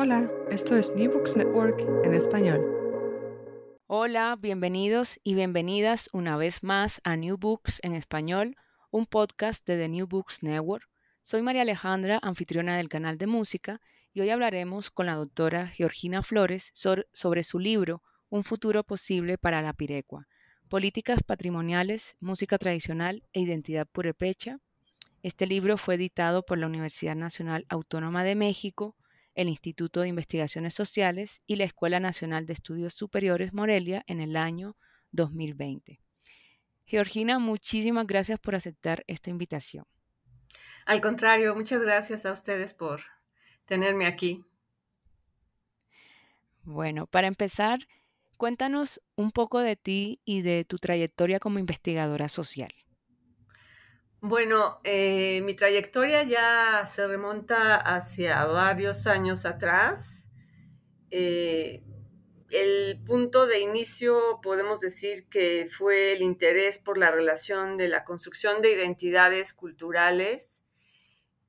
Hola, esto es New Books Network en español. Hola, bienvenidos y bienvenidas una vez más a New Books en español, un podcast de The New Books Network. Soy María Alejandra, anfitriona del canal de música, y hoy hablaremos con la doctora Georgina Flores sobre su libro Un futuro posible para la Pirecua, Políticas Patrimoniales, Música Tradicional e Identidad Purepecha. Este libro fue editado por la Universidad Nacional Autónoma de México, el Instituto de Investigaciones Sociales y la Escuela Nacional de Estudios Superiores Morelia en el año 2020. Georgina, muchísimas gracias por aceptar esta invitación. Al contrario, muchas gracias a ustedes por tenerme aquí. Bueno, para empezar, cuéntanos un poco de ti y de tu trayectoria como investigadora social. Bueno, eh, mi trayectoria ya se remonta hacia varios años atrás. Eh, el punto de inicio podemos decir que fue el interés por la relación de la construcción de identidades culturales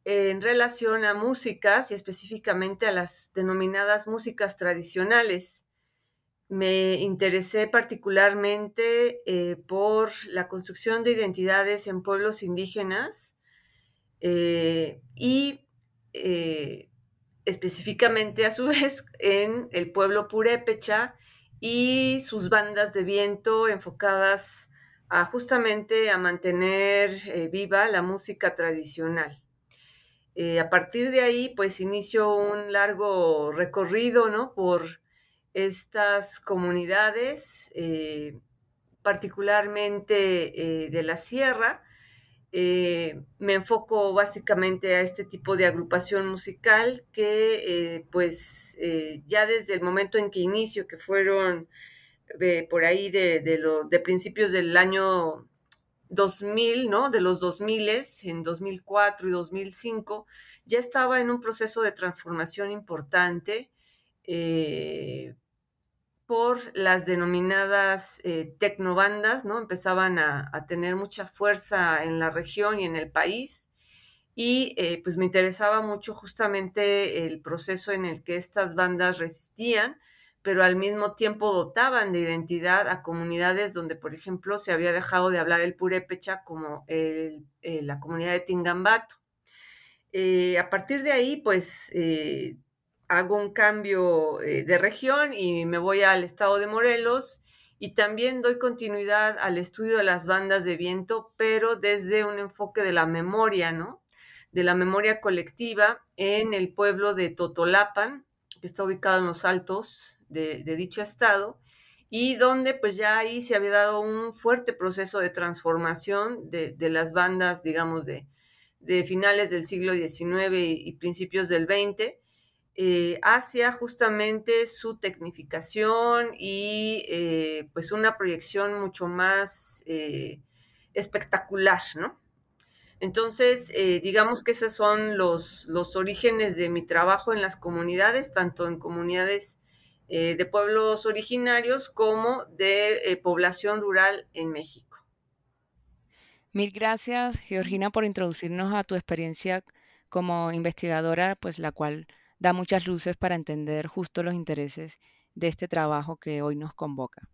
en relación a músicas y específicamente a las denominadas músicas tradicionales me interesé particularmente eh, por la construcción de identidades en pueblos indígenas eh, y eh, específicamente a su vez en el pueblo purépecha y sus bandas de viento enfocadas a justamente a mantener viva la música tradicional. a partir de ahí, pues inició un largo recorrido, ¿no? Por estas comunidades, eh, particularmente eh, de la sierra. Eh, me enfoco básicamente a este tipo de agrupación musical que pues ya desde el momento en que inicio, que fueron por ahí de, de principios del año 2000, ¿no? De los 2000, en 2004 y 2005, ya estaba en un proceso de transformación importante eh, por las denominadas eh, tecnobandas, ¿no? Empezaban a, tener mucha fuerza en la región y en el país. Y eh, pues me interesaba mucho justamente el proceso en el que estas bandas resistían, pero al mismo tiempo dotaban de identidad a comunidades donde, por ejemplo, se había dejado de hablar el purépecha como la comunidad de Tingambato. a partir de ahí, pues hago un cambio eh, de región y me voy al estado de Morelos y también doy continuidad al estudio de las bandas de viento, pero desde un enfoque de la memoria, ¿no? De la memoria colectiva en el pueblo de Totolapan, que está ubicado en los altos de, dicho estado, y donde pues ya ahí se había dado un fuerte proceso de transformación de, las bandas, digamos, de, finales del siglo XIX y, y principios del XX, eh, hacia justamente su tecnificación y eh, pues una proyección mucho más eh, espectacular, ¿no? Entonces, digamos que esos son los, los, orígenes de mi trabajo en las comunidades, tanto en comunidades de pueblos originarios como de población rural en México. Mil gracias, Georgina, por introducirnos a tu experiencia como investigadora, pues la cual da muchas luces para entender justo los intereses de este trabajo que hoy nos convoca.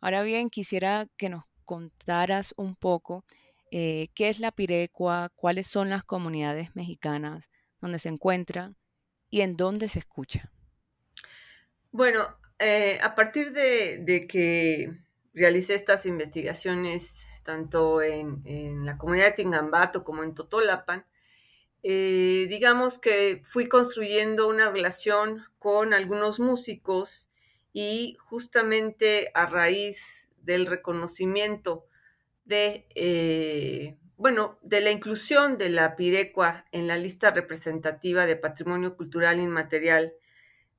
Ahora bien, quisiera que nos contaras un poco eh, qué es la Pirecua, cuáles son las comunidades mexicanas donde se encuentra y en dónde se escucha. Bueno, eh, a partir de, que realicé estas investigaciones tanto en, la comunidad de Tingambato como en Totolapan, eh, digamos que fui construyendo una relación con algunos músicos y justamente a raíz del reconocimiento de, eh, bueno, de la inclusión de la Pirecua en la lista representativa de Patrimonio Cultural Inmaterial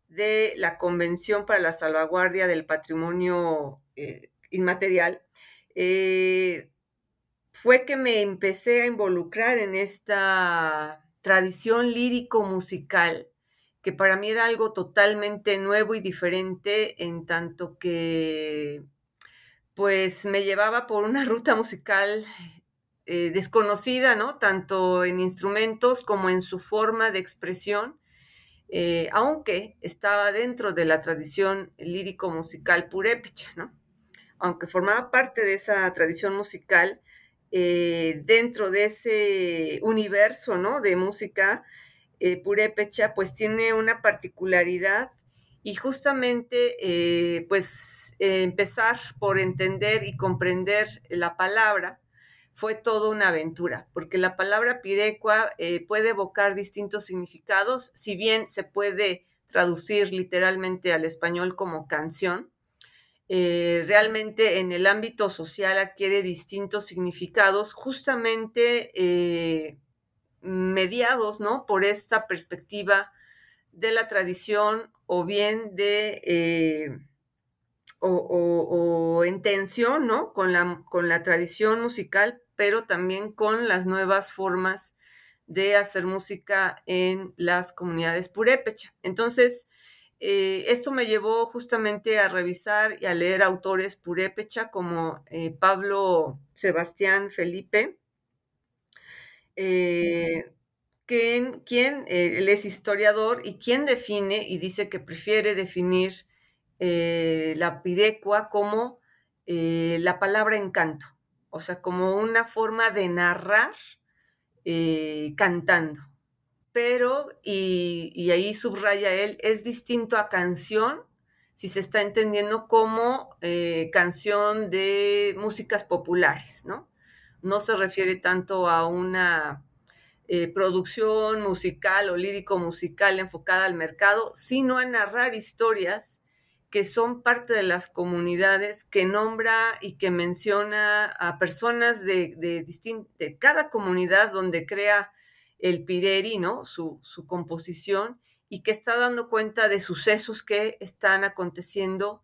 de la Convención para la Salvaguardia del Patrimonio eh, Inmaterial, eh, fue que me empecé a involucrar en esta tradición lírico-musical, que para mí era algo totalmente nuevo y diferente en tanto que pues me llevaba por una ruta musical eh, desconocida, ¿no? Tanto en instrumentos como en su forma de expresión eh, aunque estaba dentro de la tradición lírico-musical purépecha, ¿no? Aunque formaba parte de esa tradición musical, eh, dentro de ese universo, ¿no? De música eh, purépecha, pues tiene una particularidad y justamente, pues, empezar por entender y comprender la palabra, fue toda una aventura, porque la palabra pirecua eh, puede evocar distintos significados, si bien se puede traducir literalmente al español como canción, eh, realmente en el ámbito social adquiere distintos significados, justamente eh, mediados, ¿no? Por esta perspectiva de la tradición o bien de... O, en tensión, ¿no? Con la, con la tradición musical, pero también con las nuevas formas de hacer música en las comunidades purépecha. Entonces, eh, esto me llevó justamente a revisar y a leer autores purépecha como eh, Pablo Sebastián Felipe, eh, quien, quien él es historiador y quien define y dice que prefiere definir la pirecua como la palabra encanto o sea, como una forma de narrar eh, cantando. Pero, y, ahí subraya él, es distinto a canción si se está entendiendo como eh, canción de músicas populares, ¿no? No se refiere tanto a una eh, producción musical o lírico musical enfocada al mercado, sino a narrar historias que son parte de las comunidades, que nombra y que menciona a personas de, de, cada comunidad donde crea el Pireri, ¿no? Su, composición, y que está dando cuenta de sucesos que están aconteciendo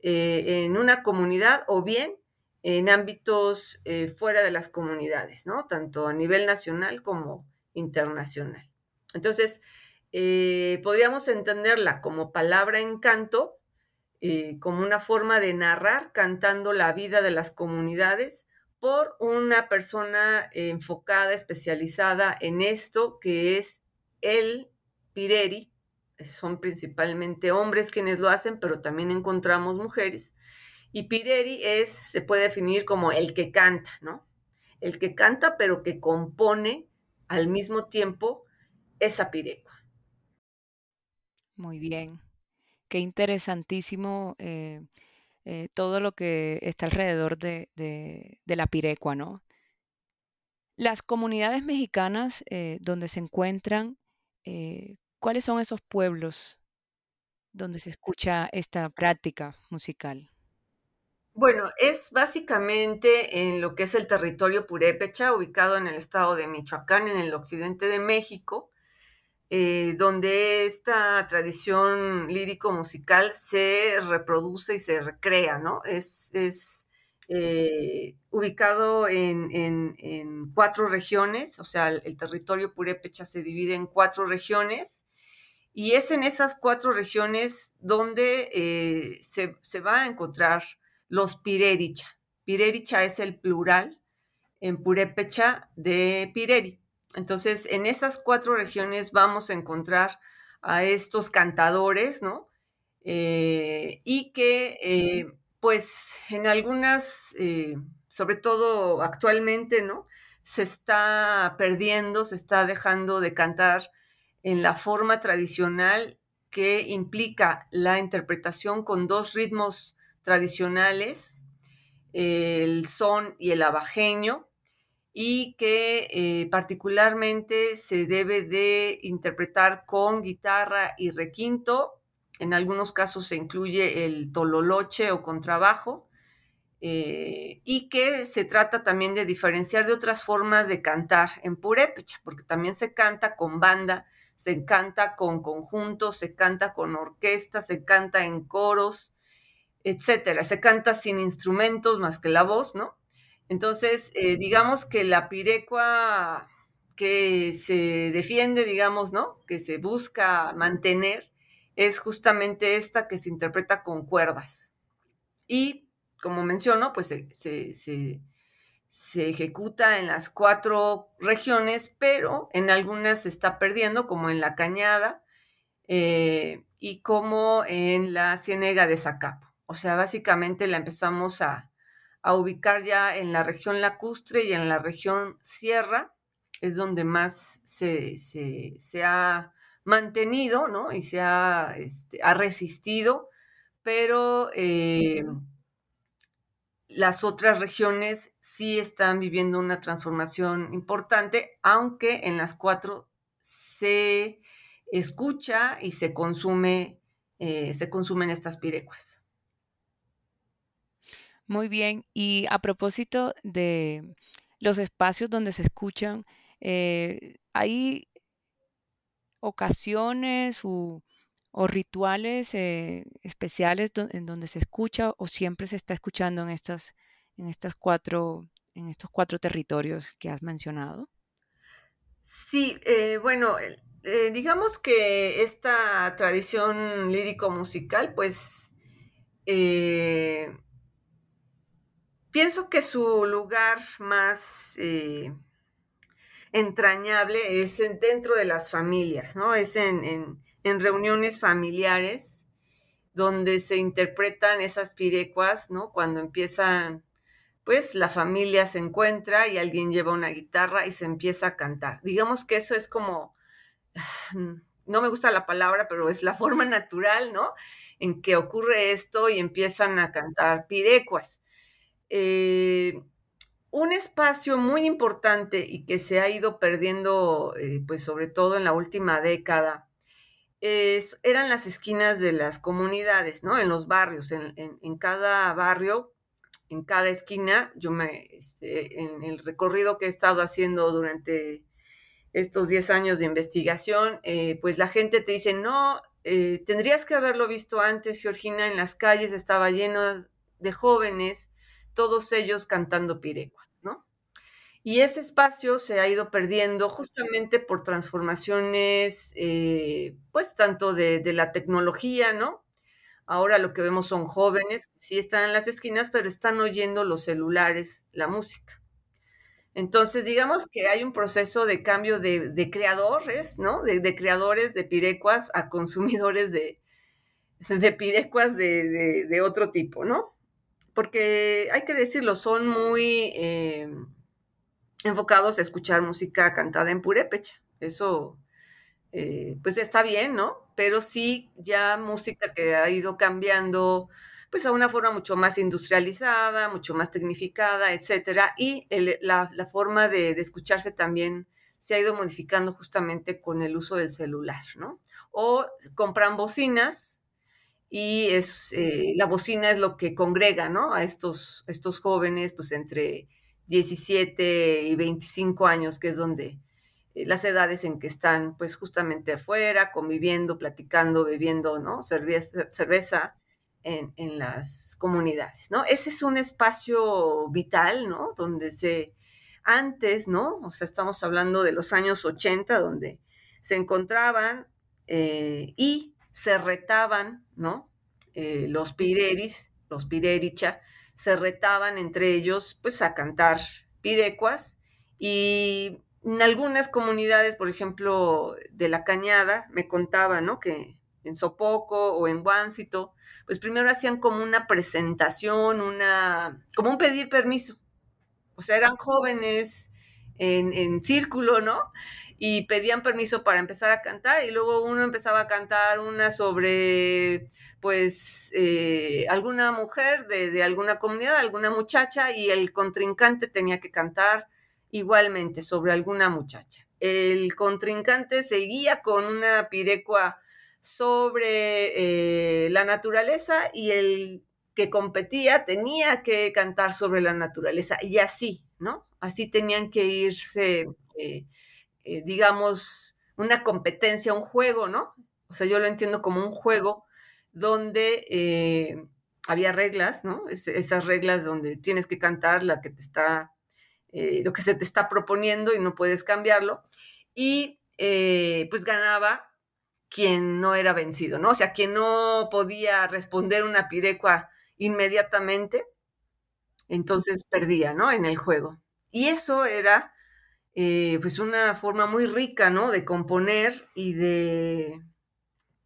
eh, en una comunidad o bien en ámbitos eh, fuera de las comunidades, ¿no? Tanto a nivel nacional como internacional. Entonces, eh, podríamos entenderla como palabra encanto, como una forma de narrar cantando la vida de las comunidades por una persona enfocada, especializada en esto, que es el Pireri. Son principalmente hombres quienes lo hacen, pero también encontramos mujeres. Y Pireri es, se puede definir como el que canta, ¿no? El que canta, pero que compone al mismo tiempo esa pirecua. Muy bien. Qué interesantísimo eh, eh, todo lo que está alrededor de, la pirecua, ¿no? Las comunidades mexicanas eh, donde se encuentran, ¿cuáles son esos pueblos donde se escucha esta práctica musical? Bueno, es básicamente en lo que es el territorio purépecha, ubicado en el estado de Michoacán, en el occidente de México, eh, donde esta tradición lírico-musical se reproduce y se recrea, ¿no? Es, eh, ubicado en, cuatro regiones, o sea, el, territorio purépecha se divide en cuatro regiones, y es en esas cuatro regiones donde eh, se, se, van a encontrar los pirericha. Pirericha es el plural, en Purépecha de Pireri. Entonces, en esas cuatro regiones vamos a encontrar a estos cantadores, ¿no? Eh, y que, eh, pues, en algunas, eh, sobre todo actualmente, ¿no? Se está perdiendo, se está dejando de cantar en la forma tradicional que implica la interpretación con dos ritmos tradicionales, el son y el abajeño, y que eh, particularmente se debe de interpretar con guitarra y requinto. En algunos casos se incluye el tololoche o contrabajo. Eh, y que se trata también de diferenciar de otras formas de cantar en purépecha, porque también se canta con banda, se canta con conjuntos, se canta con orquesta, se canta en coros, etcétera. Se canta sin instrumentos más que la voz, ¿no? Entonces, eh, digamos que la pirecua que se defiende, digamos, ¿no? Que se busca mantener, es justamente esta que se interpreta con cuerdas. Y, como menciono, pues se, se, ejecuta en las cuatro regiones, pero en algunas se está perdiendo, como en la Cañada eh, y como en la Ciénega de Zacapo. O sea, básicamente la empezamos a, ubicar ya en la región lacustre y en la región sierra, es donde más se, ha mantenido, ¿no? Y se ha, este, ha resistido, pero eh, las otras regiones sí están viviendo una transformación importante, aunque en las cuatro se escucha y se consume, eh, se consumen estas pirecuas. Muy bien, y a propósito de los espacios donde se escuchan, eh, ¿hay ocasiones o, rituales eh, especiales en donde se escucha o siempre se está escuchando en estas, en estas cuatro, en estos cuatro territorios que has mencionado? Sí, eh, bueno, digamos que esta tradición lírico-musical, pues pienso que su lugar más eh, entrañable es dentro de las familias, ¿no? Es en, reuniones familiares donde se interpretan esas pirecuas, ¿no? Cuando empiezan, pues la familia se encuentra y alguien lleva una guitarra y se empieza a cantar. Digamos que eso es como, no me gusta la palabra, pero es la forma natural, ¿no? En que ocurre esto y empiezan a cantar pirecuas. Eh, un espacio muy importante y que se ha ido perdiendo, eh, pues sobre todo en la última década, eran las esquinas de las comunidades, ¿no? En los barrios, en, cada barrio, en cada esquina, yo me, este, en el recorrido que he estado haciendo durante estos 10 años de investigación, eh, pues la gente te dice, no, tendrías que haberlo visto antes, Georgina, en las calles estaba lleno de jóvenes todos ellos cantando pirecuas, ¿no? Y ese espacio se ha ido perdiendo justamente por transformaciones, eh, pues tanto de, la tecnología, ¿no? Ahora lo que vemos son jóvenes sí están en las esquinas, pero están oyendo los celulares, la música. Entonces, digamos que hay un proceso de cambio de, creadores, ¿no? De, creadores de pirecuas a consumidores de, de pirecuas de, otro tipo, ¿no? Porque hay que decirlo, son muy eh, enfocados a escuchar música cantada en purépecha. Eso, eh, pues está bien, ¿no? Pero sí ya música que ha ido cambiando, pues a una forma mucho más industrializada, mucho más tecnificada, etcétera. Y la, forma de, de, escucharse también se ha ido modificando justamente con el uso del celular, ¿no? O compran bocinas y es, eh, la bocina es lo que congrega, ¿no? A estos, estos jóvenes, pues entre 17 y 25 años, que es donde eh, las edades en que están, pues justamente afuera, conviviendo, platicando, bebiendo, ¿no? Cerveza, cerveza en, en, las comunidades, ¿no? Ese es un espacio vital, ¿no? Donde se, antes, ¿no? O sea, estamos hablando de los años 80, donde se encontraban eh, y se retaban, ¿no? Eh, los pireris, los pirericha, se retaban entre ellos, pues, a cantar pirecuas y en algunas comunidades, por ejemplo, de la Cañada, me contaba, ¿no? Que en Sopoco o en Guáncito, pues primero hacían como una presentación, una, como un pedir permiso. O sea, eran jóvenes en, en círculo, ¿no? Y pedían permiso para empezar a cantar y luego uno empezaba a cantar una sobre, pues, eh, alguna mujer de, de alguna comunidad, alguna muchacha, y el contrincante tenía que cantar igualmente sobre alguna muchacha. El contrincante seguía con una pirecua sobre eh, la naturaleza y el que competía tenía que cantar sobre la naturaleza y así, ¿no? Así tenían que irse, eh, eh, digamos, una competencia, un juego, ¿no? O sea, yo lo entiendo como un juego donde había reglas, ¿no? Es, esas reglas donde tienes que cantar la que te está, lo que se te está proponiendo y no puedes cambiarlo. Y pues ganaba quien no era vencido, ¿no? O sea, quien no podía responder una pirecua inmediatamente, entonces perdía, ¿no? En el juego. Y eso era, eh, pues, una forma muy rica, ¿no? De componer y de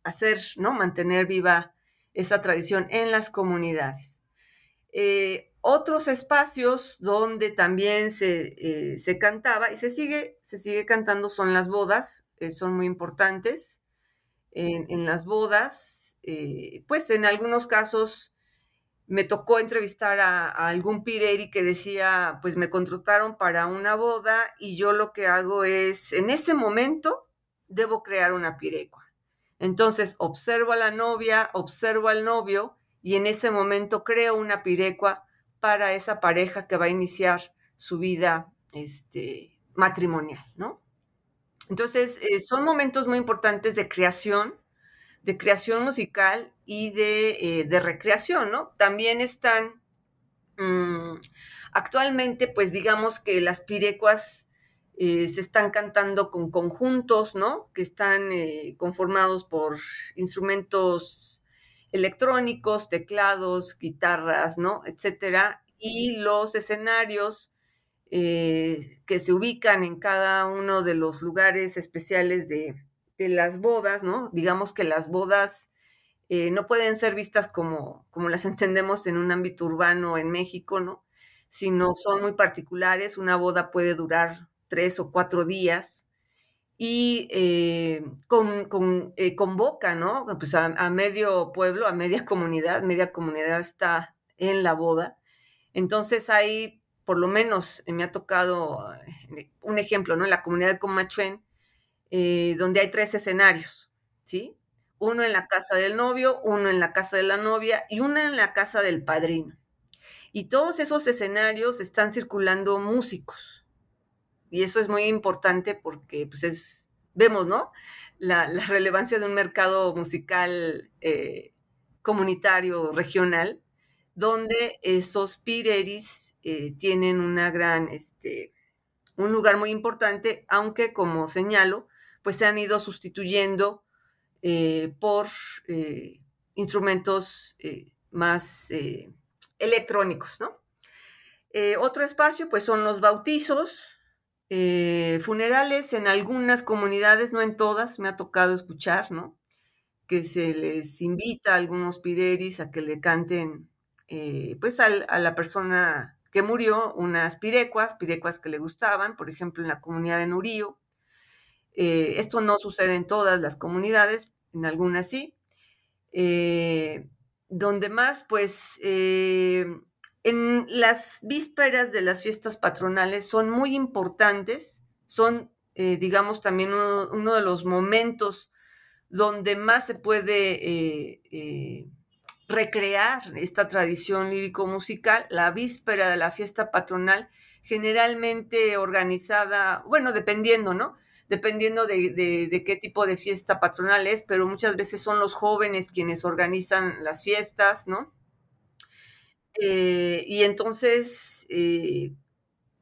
hacer, ¿no? Mantener viva esa tradición en las comunidades. Eh, otros espacios donde también se, eh, se, cantaba y se sigue, se sigue cantando son las bodas, son muy importantes en, las bodas. Pues en algunos casos me tocó entrevistar a, algún pireri que decía, pues me contrataron para una boda y yo lo que hago es, en ese momento, debo crear una pirecua. Entonces observo a la novia, observo al novio y en ese momento creo una pirecua para esa pareja que va a iniciar su vida este, matrimonial, ¿no? Entonces, eh, son momentos muy importantes de creación, de creación musical y de, eh, recreación, ¿no? También están, mm, actualmente, pues digamos que las pirecuas eh, se están cantando con conjuntos, ¿no? Que están conformados por instrumentos electrónicos, teclados, guitarras, ¿no? Etcétera. Y los escenarios eh, que se ubican en cada uno de los lugares especiales de, las bodas, ¿no? Digamos que las bodas eh, no pueden ser vistas como, como las entendemos en un ámbito urbano en México, ¿no? Sino son muy particulares. Una boda puede durar tres o cuatro días y eh, con, convoca, ¿no? Pues a, a, medio pueblo, a media comunidad, media comunidad está en la boda. Entonces hay por lo menos me ha tocado eh, un ejemplo, ¿no? En la comunidad de Comachuen, eh, donde hay tres escenarios, ¿sí? Uno en la casa del novio, uno en la casa de la novia y uno en la casa del padrino. Y todos esos escenarios están circulando músicos. Y eso es muy importante porque, pues, es, vemos, ¿no? La, relevancia de un mercado musical eh, comunitario, regional, donde esos pireris eh, tienen una gran, este, un lugar muy importante, aunque como señalo, pues se han ido sustituyendo eh, por eh, instrumentos más electrónicos, ¿no? otro espacio, pues son los bautizos, funerales en algunas comunidades, no en todas, me ha tocado escuchar, ¿no? Que se les invita a algunos pideris a que le canten, pues a la persona que murió unas pirecuas, pirecuas que le gustaban, por ejemplo, en la comunidad de Nurío. Eh, esto no sucede en todas las comunidades, en algunas sí. Eh, donde más, pues, eh, en las vísperas de las fiestas patronales son muy importantes, son, digamos, también uno, de los momentos donde más se puede recrear esta tradición lírico-musical la víspera de la fiesta patronal, generalmente organizada, bueno, dependiendo, ¿no? Dependiendo de, qué tipo de fiesta patronal es, pero muchas veces son los jóvenes quienes organizan las fiestas, ¿no? Eh, y entonces eh,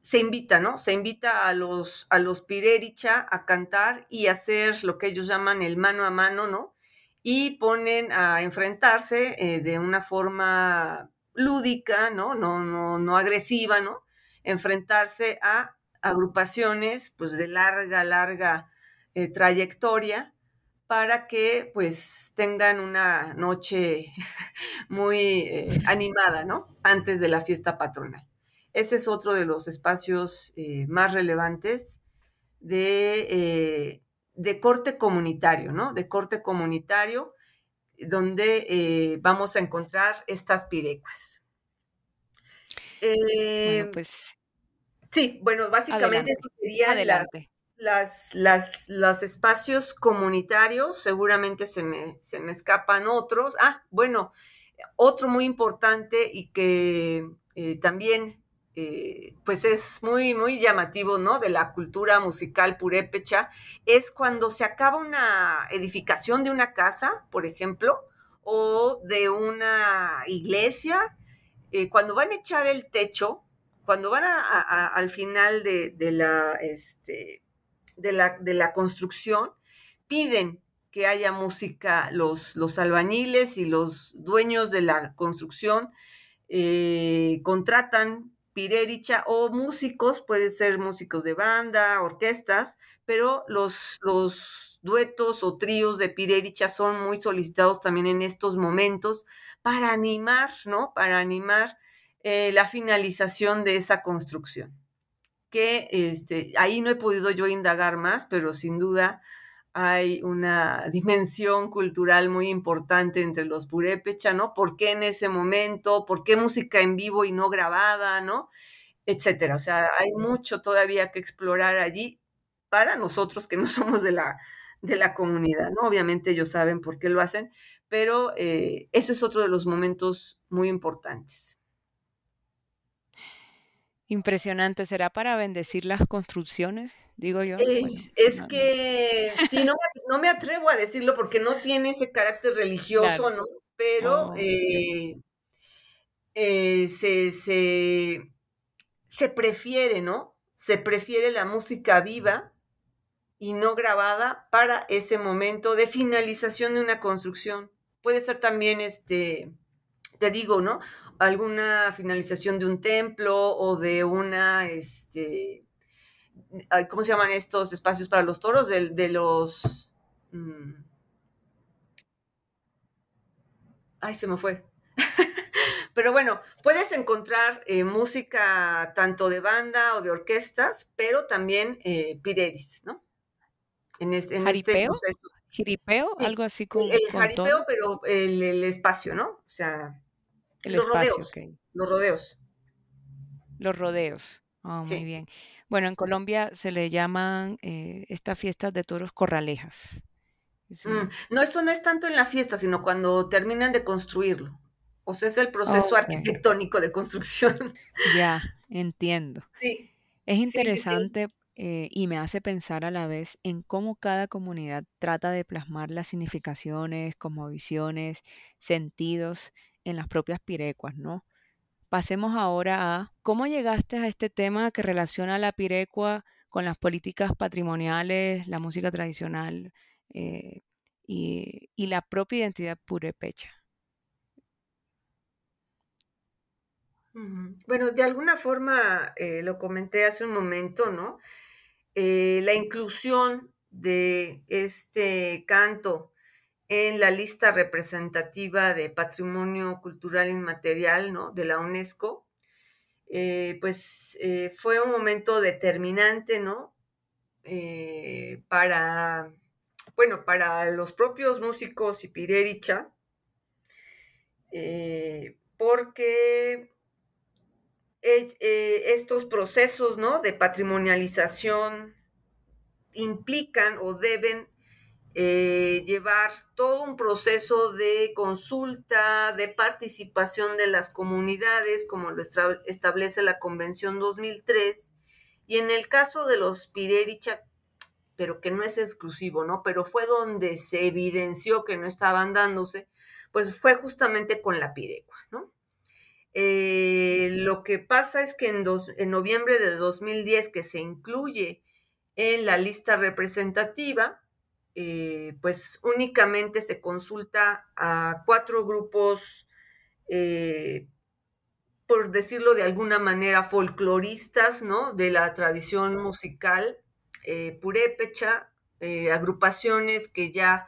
se invita, ¿no? Se invita a los, a los Pirericha a cantar y hacer lo que ellos llaman el mano a mano, ¿no? y ponen a enfrentarse eh, de una forma lúdica, ¿no? No, no, no agresiva, ¿no? enfrentarse a agrupaciones pues de larga, larga eh, trayectoria para que pues tengan una noche muy eh, animada, ¿no? Antes de la fiesta patronal. Ese es otro de los espacios eh, más relevantes de, de, corte comunitario, ¿no? De corte comunitario, donde vamos a encontrar estas pirecuas. bueno, pues Sí, bueno, básicamente eso serían las, las, los espacios comunitarios, seguramente se me, se me escapan otros. Ah, bueno, otro muy importante y que eh, también eh, pues es muy, muy llamativo, ¿no? De la cultura musical purépecha, es cuando se acaba una edificación de una casa, por ejemplo, o de una iglesia, eh, cuando van a echar el techo, cuando van al final de, la, este, de, la, construcción, piden que haya música, los, albañiles y los dueños de la construcción eh, contratan pirericha o músicos, puede ser músicos de banda, orquestas, pero los, los duetos o tríos de pirericha son muy solicitados también en estos momentos para animar, ¿no? Para animar eh, la finalización de esa construcción. Que este, ahí no he podido yo indagar más, pero sin duda hay una dimensión cultural muy importante entre los purépecha, ¿no? ¿Por qué en ese momento? ¿Por qué música en vivo y no grabada, ¿no? Etcétera. O sea, hay mucho todavía que explorar allí para nosotros que no somos de la, de la comunidad, ¿no? Obviamente ellos saben por qué lo hacen, pero eh, eso es otro de los momentos muy importantes. Impresionante. ¿Será para bendecir las construcciones? Digo yo. es que sí, no, me atrevo a decirlo porque no tiene ese carácter religioso, ¿no? Pero oh, eh, eh, se, se, prefiere, ¿no? Se prefiere la música viva y no grabada para ese momento de finalización de una construcción. Puede ser también este te digo, ¿no? Alguna finalización de un templo o de una, este, ¿cómo se llaman estos espacios para los toros? De, los... Mm, ay, se me fue. pero bueno, puedes encontrar eh, música tanto de banda o de orquestas, pero también eh, piredis, ¿no? En, este, en este proceso. ¿Jiripeo? Algo así como. El, jaripeo, pero el, espacio, ¿no? O sea, los rodeos. Los rodeos. Los rodeos. Oh, muy bien. Bueno, en Colombia se le llaman eh, estas fiestas de toros corralejas. Mm, no, esto no es tanto en la fiesta, sino cuando terminan de construirlo. O sea, es el proceso arquitectónico de construcción. Ya, entiendo. Sí. Es interesante eh, y me hace pensar a la vez en cómo cada comunidad trata de plasmar las significaciones, visiones, sentidos en las propias pirecuas, ¿no? Pasemos ahora a cómo llegaste a este tema que relaciona la pirecua con las políticas patrimoniales, la música tradicional eh, y, la propia identidad purepecha. Bueno, de alguna forma eh, lo comenté hace un momento, ¿no? Eh, la inclusión de este canto en la lista representativa de Patrimonio Cultural Inmaterial ¿no? de la UNESCO, eh, pues eh, fue un momento determinante, ¿no? Eh, para, bueno, para los propios músicos y Pirericha, porque estos procesos, ¿no? De patrimonialización implican o deben eh, llevar todo un proceso de consulta, de participación de las comunidades, como lo establece la Convención 2003, y en el caso de los Pirericha, pero que no es exclusivo, ¿no? Pero fue donde se evidenció que no estaban dándose, pues fue justamente con la Pirecua, ¿no? Eh, lo que pasa es que en, en noviembre de 2010, que se incluye en la lista representativa, eh, pues únicamente se consulta a cuatro grupos eh, por decirlo de alguna manera, folcloristas, ¿no? De la tradición musical eh, purépecha, eh, agrupaciones que ya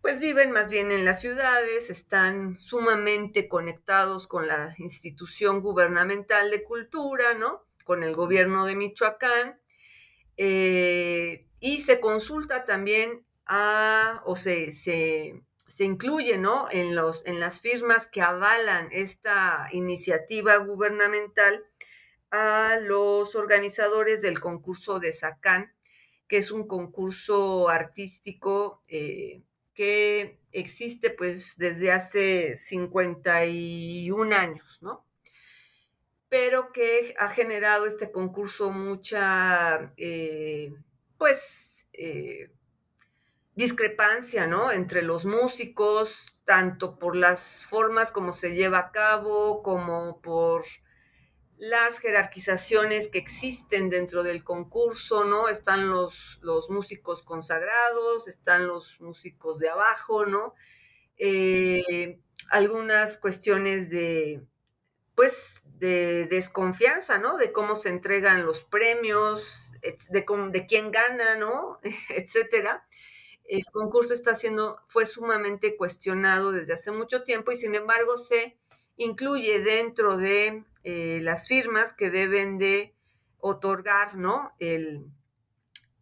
pues viven más bien en las ciudades, están sumamente conectados con la institución gubernamental de cultura, ¿no? Con el gobierno de Michoacán. Eh, y se consulta también o se, se, incluye, ¿no? En, los, en las firmas que avalan esta iniciativa gubernamental a los organizadores del concurso de SACAN, que es un concurso artístico eh, que existe pues desde hace 51 años, ¿no? Pero que ha generado este concurso mucha, eh, pues, eh, discrepancia, ¿no? Entre los músicos, tanto por las formas como se lleva a cabo, como por las jerarquizaciones que existen dentro del concurso, ¿no? Están los, los músicos consagrados, están los músicos de abajo, ¿no? Eh, algunas cuestiones de, pues, de desconfianza, ¿no? De cómo se entregan los premios, de, de quién gana, ¿no? Etcétera. El concurso está siendo, fue sumamente cuestionado desde hace mucho tiempo y sin embargo se incluye dentro de eh, las firmas que deben de otorgar ¿no? el,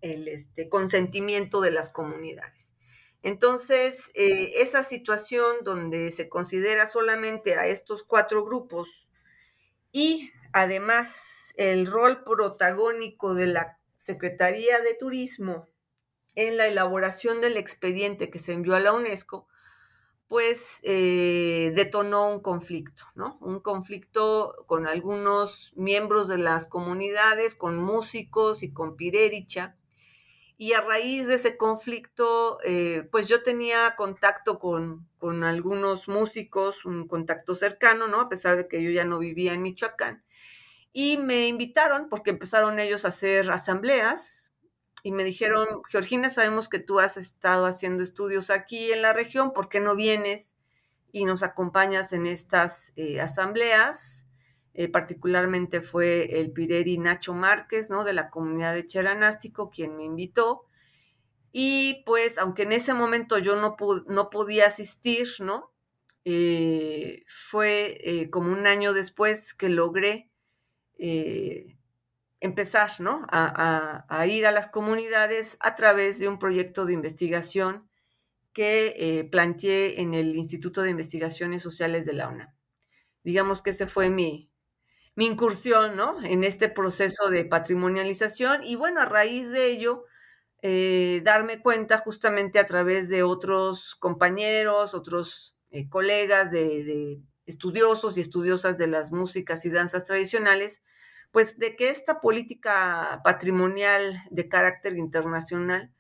este, consentimiento de las comunidades. Entonces, eh, esa situación donde se considera solamente a estos cuatro grupos y además el rol protagónico de la Secretaría de Turismo en la elaboración del expediente que se envió a la UNESCO, pues eh, detonó un conflicto, ¿no? Un conflicto con algunos miembros de las comunidades, con músicos y con Pirericha. Y a raíz de ese conflicto, eh, pues yo tenía contacto con, con, algunos músicos, un contacto cercano, ¿no? A pesar de que yo ya no vivía en Michoacán. Y me invitaron porque empezaron ellos a hacer asambleas y me dijeron, Georgina, sabemos que tú has estado haciendo estudios aquí en la región, ¿por qué no vienes y nos acompañas en estas eh, asambleas? Eh, particularmente fue el Pireri Nacho Márquez, ¿no? De la comunidad de Cheranástico, quien me invitó. Y pues, aunque en ese momento yo no, no podía asistir, ¿no? Eh, fue como un año después que logré empezar ¿no? a, ir a las comunidades a través de un proyecto de investigación que eh, planteé en el Instituto de Investigaciones Sociales de la UNAM. Digamos que ese fue mi, incursión ¿no? en este proceso de patrimonialización y bueno, a raíz de ello, eh, darme cuenta justamente a través de otros compañeros, otros eh, colegas de, de estudiosos y estudiosas de las músicas y danzas tradicionales, pues de que esta política patrimonial de carácter internacional,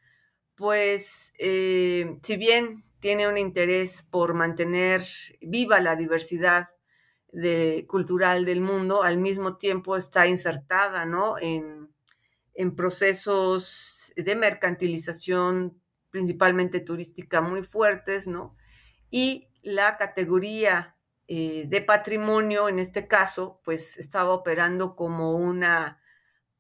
pues eh, si bien tiene un interés por mantener viva la diversidad cultural del mundo, al mismo tiempo está insertada ¿no? en, en procesos de mercantilización principalmente turística muy fuertes, ¿no? Y la categoría eh, de patrimonio, en este caso, pues estaba operando como una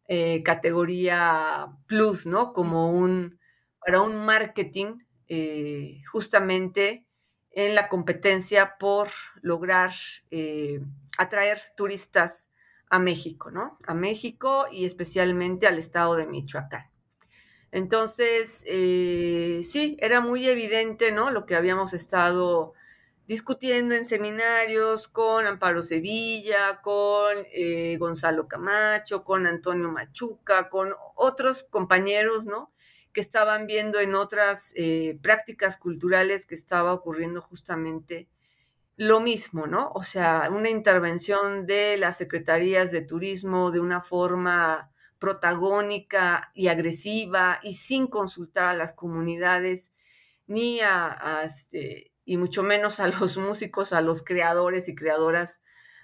eh, categoría plus, ¿no? Como un, para un marketing eh, justamente en la competencia por lograr atraer turistas a México, ¿no? A México y especialmente al estado de Michoacán. Entonces, sí, era muy evidente, ¿no? Lo que habíamos estado discutiendo en seminarios con Amparo Sevilla, con eh, Gonzalo Camacho, con Antonio Machuca, con otros compañeros, ¿no? Que estaban viendo en otras eh, prácticas culturales que estaba ocurriendo justamente lo mismo, ¿no? O sea, una intervención de las secretarías de turismo de una forma protagónica y agresiva y sin consultar a las comunidades ni a, este, y mucho menos a los músicos, a los creadores y creadoras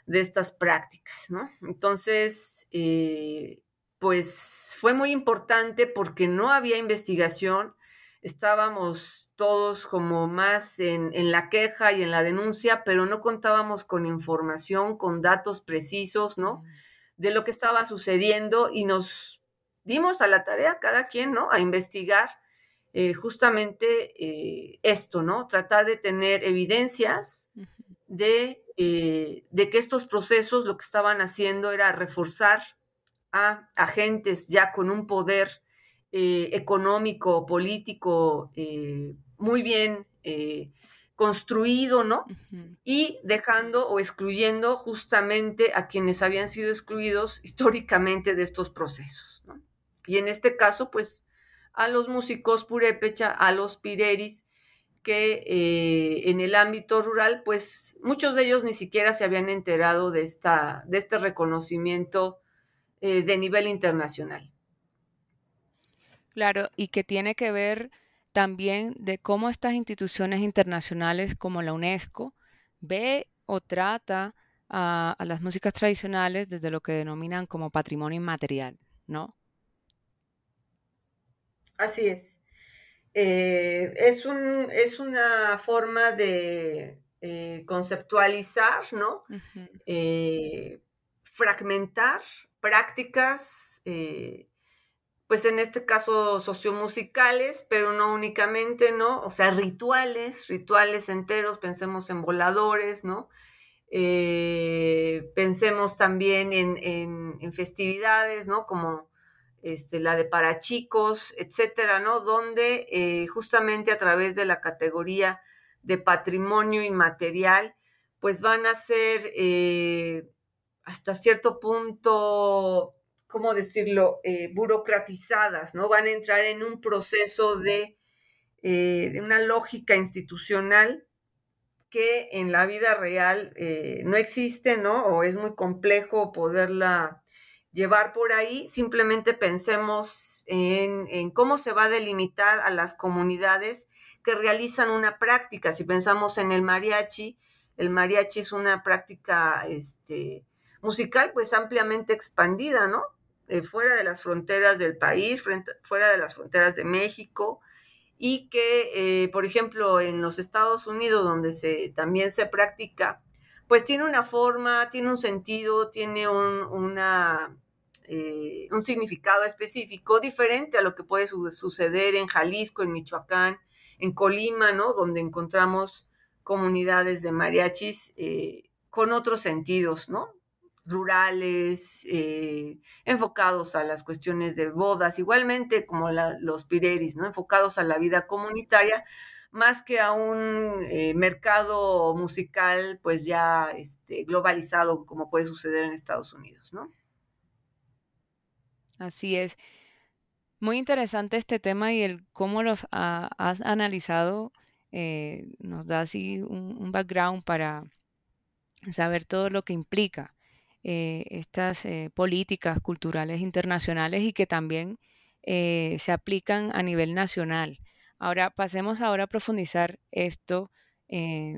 de estas prácticas, ¿no? Entonces, eh, pues fue muy importante porque no había investigación, estábamos todos como más en, la queja y en la denuncia, pero no contábamos con información, con datos precisos, ¿no? De lo que estaba sucediendo y nos dimos a la tarea cada quien, ¿no? A investigar eh, justamente eh, esto, ¿no? Tratar de tener evidencias de, eh, de que estos procesos lo que estaban haciendo era reforzar a agentes ya con un poder económico, político muy bien construido, ¿no? Y dejando o excluyendo justamente a quienes habían sido excluidos históricamente de estos procesos, ¿no? Y en este caso, pues, a los músicos purépecha, a los pireris, que en el ámbito rural, pues muchos de ellos ni siquiera se habían enterado de, esta, de este reconocimiento de nivel internacional. Claro, y que tiene que ver también de cómo estas instituciones internacionales como la UNESCO ve o trata a, las músicas tradicionales desde lo que denominan como patrimonio inmaterial, ¿no? Así es. Eh, es, un, es, una forma de eh, conceptualizar, ¿no? Eh, fragmentar prácticas pues en este caso sociomusicales, pero no únicamente, ¿no? O sea, rituales, rituales enteros, pensemos en voladores, ¿no? Eh, pensemos también en, festividades, ¿no? Como este, la de para chicos, etcétera, ¿no? Donde eh, justamente a través de la categoría de patrimonio inmaterial, pues van a ser eh, hasta cierto punto ¿cómo decirlo?, eh, burocratizadas, ¿no? Van a entrar en un proceso de, de una lógica institucional que en la vida real no existe, ¿no? O es muy complejo poderla llevar por ahí. Simplemente pensemos en, en, cómo se va a delimitar a las comunidades que realizan una práctica. Si pensamos en el mariachi, el mariachi es una práctica este, musical pues ampliamente expandida, ¿no? Eh, fuera de las fronteras del país, fuera de las fronteras de México, y que, eh, por ejemplo, en los Estados Unidos, donde se, también se practica, pues tiene una forma, tiene un sentido, tiene un, eh, un significado específico diferente a lo que puede suceder en Jalisco, en Michoacán, en Colima, ¿no? Donde encontramos comunidades de mariachis con otros sentidos, ¿no? rurales, eh, enfocados a las cuestiones de bodas, igualmente como los pireris, ¿no? enfocados a la vida comunitaria, más que a un eh, mercado musical pues ya este, globalizado como puede suceder en Estados Unidos, ¿no? Así es. Muy interesante este tema y el cómo los has analizado eh, nos da así un background para saber todo lo que implica. Eh, estas políticas culturales internacionales y que también se aplican a nivel nacional. Ahora pasemos ahora a profundizar esto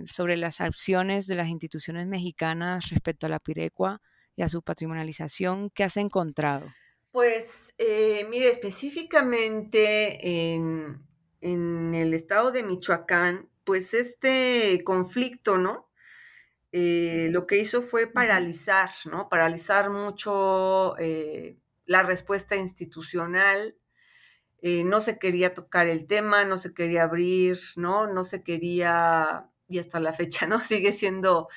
sobre las acciones de las instituciones mexicanas respecto a la pirecua y a su patrimonialización. ¿Qué has encontrado? Pues mire, específicamente en, en el estado de Michoacán, pues este conflicto, ¿no? Eh, lo que hizo fue paralizar, ¿no? Paralizar mucho eh, la respuesta institucional. Eh, no se quería tocar el tema, no se quería abrir, ¿no? No se quería, y hasta la fecha, ¿no? Sigue siendo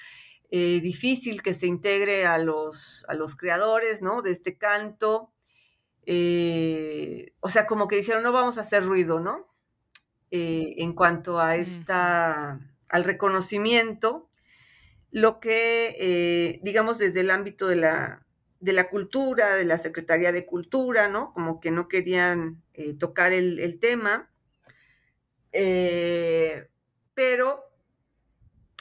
difícil que se integre a los, a los creadores, ¿no? De este canto. o sea, como que dijeron, no vamos a hacer ruido, ¿no? en cuanto a esta, al reconocimiento lo que, eh, digamos, desde el ámbito de la, de la cultura, de la Secretaría de Cultura, ¿no? Como que no querían eh, tocar el, tema. Eh, pero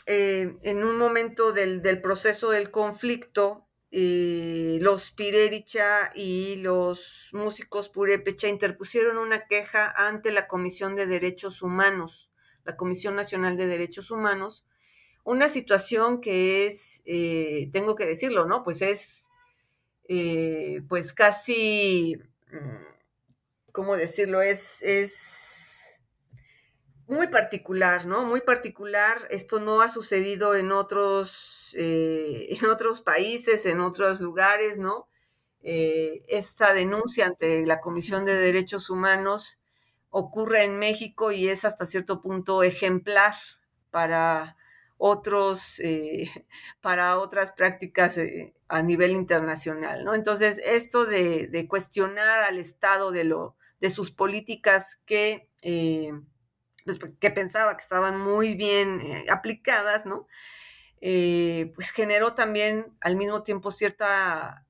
en un momento del, del, proceso del conflicto, los Pirericha y los músicos Purépecha interpusieron una queja ante la Comisión de Derechos Humanos, la Comisión Nacional de Derechos Humanos, una situación que es, eh, tengo que decirlo, ¿no? Pues es, eh, pues casi, mm, ¿cómo decirlo? Es, es muy particular, ¿no? Muy particular. Esto no ha sucedido en otros, eh, en otros países, en otros lugares, ¿no? Eh, esta denuncia ante la Comisión de Derechos Humanos ocurre en México y es hasta cierto punto ejemplar para otros, para otras prácticas a nivel internacional, ¿no? Entonces, esto de, cuestionar al Estado de, sus políticas que pues, que pensaba que estaban muy bien eh, aplicadas, ¿no? Eh, pues generó también al mismo tiempo cierta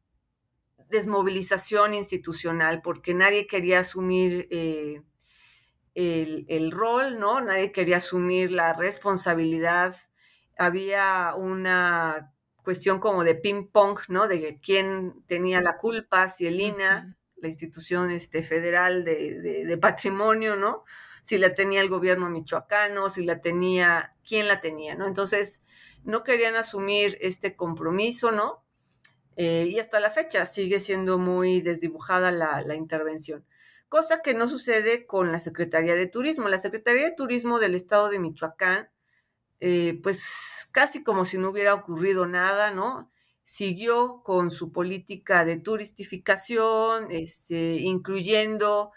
desmovilización institucional, porque nadie quería asumir eh, el, rol, ¿no? Nadie quería asumir la responsabilidad. Había una cuestión como de ping-pong, ¿no? De quién tenía la culpa, si el INA, la institución este, federal de patrimonio, ¿no? si la tenía el gobierno michoacano, si la tenía, quién la tenía, ¿no? Entonces, no querían asumir este compromiso, ¿no? Eh, y hasta la fecha sigue siendo muy desdibujada la, intervención. Cosa que no sucede con la Secretaría de Turismo. La Secretaría de Turismo del Estado de Michoacán, eh, pues casi como si no hubiera ocurrido nada, ¿no? Siguió con su política de turistificación, este, incluyendo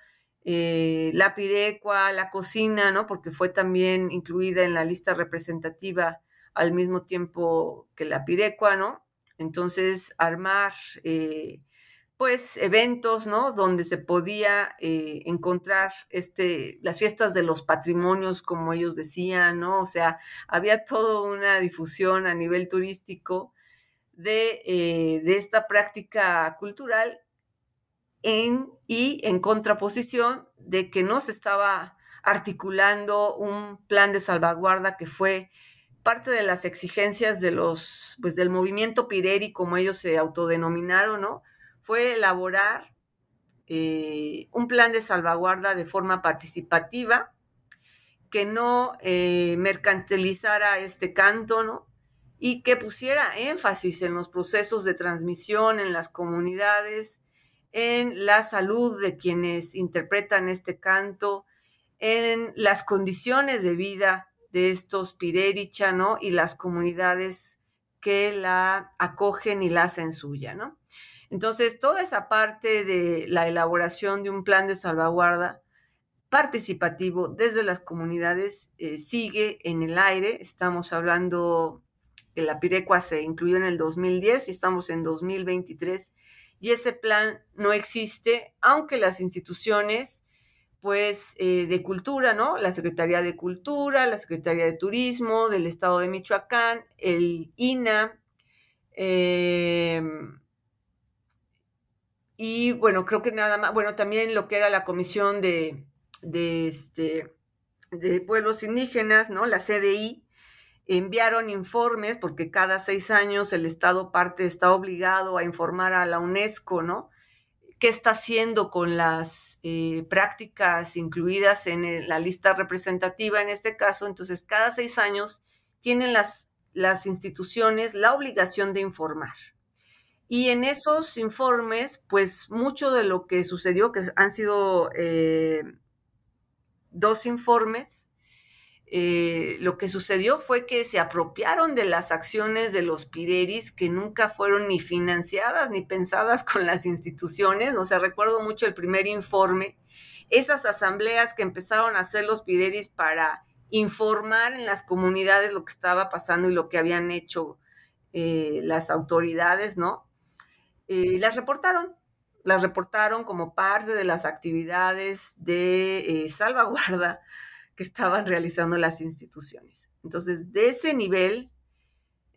eh, la pirecua, la cocina, ¿no? Porque fue también incluida en la lista representativa al mismo tiempo que la pirecua, ¿no? Entonces, armar, eh, pues, eventos, ¿no? Donde se podía eh, encontrar este, las fiestas de los patrimonios, como ellos decían, ¿no? O sea, había toda una difusión a nivel turístico de, de esta práctica cultural y en contraposición de que no se estaba articulando un plan de salvaguarda que fue parte de las exigencias de los, pues del movimiento Pireri, como ellos se autodenominaron, ¿no? Fue elaborar eh, un plan de salvaguarda de forma participativa que no eh, mercantilizara este canto, ¿no? Y que pusiera énfasis en los procesos de transmisión en las comunidades, en la salud de quienes interpretan este canto, en las condiciones de vida de estos Pirericha, ¿no? Y las comunidades que la acogen y la hacen suya, ¿no? Entonces, toda esa parte de la elaboración de un plan de salvaguarda participativo desde las comunidades eh, sigue en el aire. Estamos hablando que la Pirecua se incluyó en el 2010 y estamos en 2023 y ese plan no existe, aunque las instituciones pues eh, de cultura, ¿no? La Secretaría de Cultura, la Secretaría de Turismo del Estado de Michoacán, el INA, em, y bueno, creo que nada más, bueno, también lo que era la Comisión de, de, este, de Pueblos Indígenas, ¿no? La CDI, enviaron informes, porque cada seis años el Estado parte está obligado a informar a la UNESCO, ¿no? ¿Qué está haciendo con las eh, prácticas incluidas en la lista representativa en este caso? Entonces, cada seis años tienen las, las instituciones la obligación de informar. Y en esos informes, pues mucho de lo que sucedió, que han sido eh, dos informes, eh, lo que sucedió fue que se apropiaron de las acciones de los Pireris que nunca fueron ni financiadas ni pensadas con las instituciones. O sea, recuerdo mucho el primer informe, esas asambleas que empezaron a hacer los Pireris para informar en las comunidades lo que estaba pasando y lo que habían hecho eh, las autoridades, ¿no? Eh, las reportaron, las reportaron como parte de las actividades de salvaguarda que estaban realizando las instituciones. Entonces, de ese nivel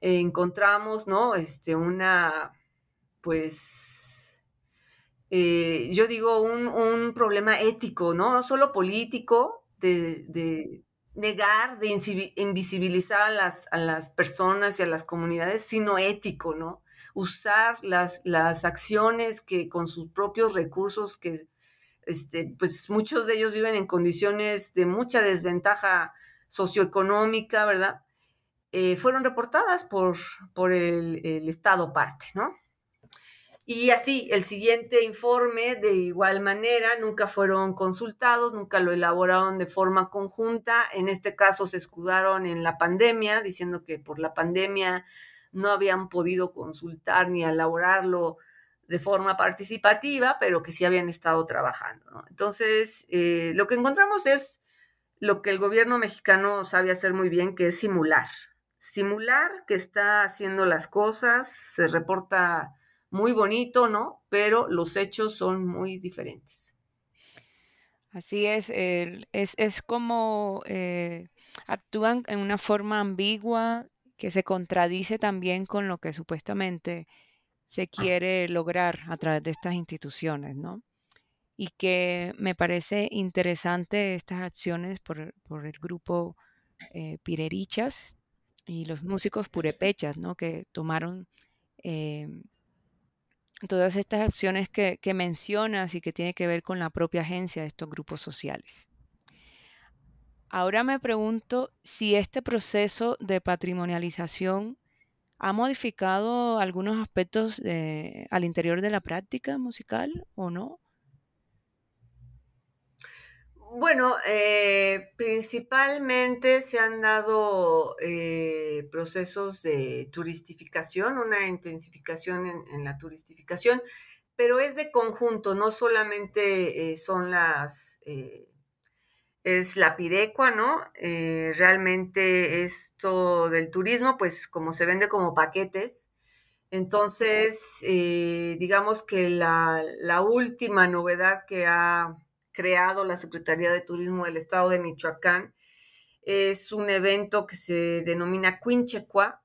eh, encontramos, ¿no? Este, una, pues, eh, yo digo, un, problema ético, ¿no? No solo político, de, negar, de invisibilizar a las, a las, personas y a las comunidades, sino ético, ¿no? Usar las, las acciones que con sus propios recursos que este, pues muchos de ellos viven en condiciones de mucha desventaja socioeconómica, ¿verdad? Eh, fueron reportadas por, por el, Estado parte, ¿no? Y así, el siguiente informe, de igual manera, nunca fueron consultados, nunca lo elaboraron de forma conjunta. En este caso se escudaron en la pandemia, diciendo que por la pandemia no habían podido consultar ni elaborarlo de forma participativa, pero que sí habían estado trabajando. Entonces, eh, lo que encontramos es lo que el gobierno mexicano sabe hacer muy bien, que es simular. Simular que está haciendo las cosas, se reporta muy bonito, ¿no? Pero los hechos son muy diferentes. Así es, es, como eh, actúan en una forma ambigua que se contradice también con lo que supuestamente se quiere lograr a través de estas instituciones, ¿no? Y que me parece interesante estas acciones por, el grupo eh, Pirerichas y los músicos purepechas, ¿no? Que tomaron em, todas estas acciones que, que mencionas y que tiene que ver con la propia agencia de estos grupos sociales. Ahora me pregunto si este proceso de patrimonialización ¿Ha modificado algunos aspectos al interior de la práctica musical o no? Bueno, eh, principalmente se han dado eh, procesos de turistificación, una intensificación en, la turistificación, pero es de conjunto, no solamente eh, son las es la pirecua, ¿no? Eh, realmente esto del turismo, pues como se vende como paquetes, entonces eh, digamos que la, última novedad que ha creado la Secretaría de Turismo del Estado de Michoacán es un evento que se denomina Quinchecua.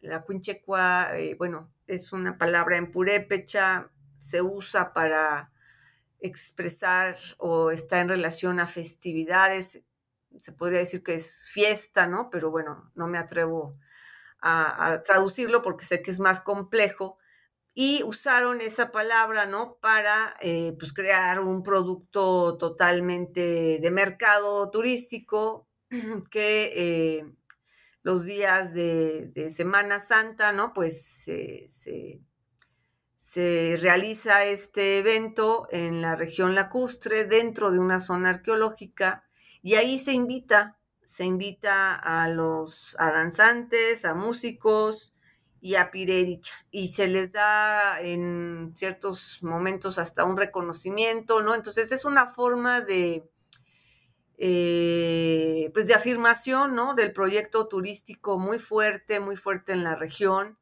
La Quinchecua, eh, bueno, es una palabra en purépecha, se usa para expresar o está en relación a festividades. Se podría decir que es fiesta, ¿no? Pero bueno, no me atrevo a, traducirlo porque sé que es más complejo. Y usaron esa palabra, ¿no? Para eh, pues crear un producto totalmente de mercado turístico que eh, los días de, Semana Santa, ¿no? Pues se se realiza este evento en la región lacustre dentro de una zona arqueológica y ahí se invita, se invita a los a danzantes, a músicos y a Pirericha y se les da en ciertos momentos hasta un reconocimiento, ¿no? Entonces es una forma de eh, pues de afirmación, ¿no? Del proyecto turístico muy fuerte, muy fuerte en la región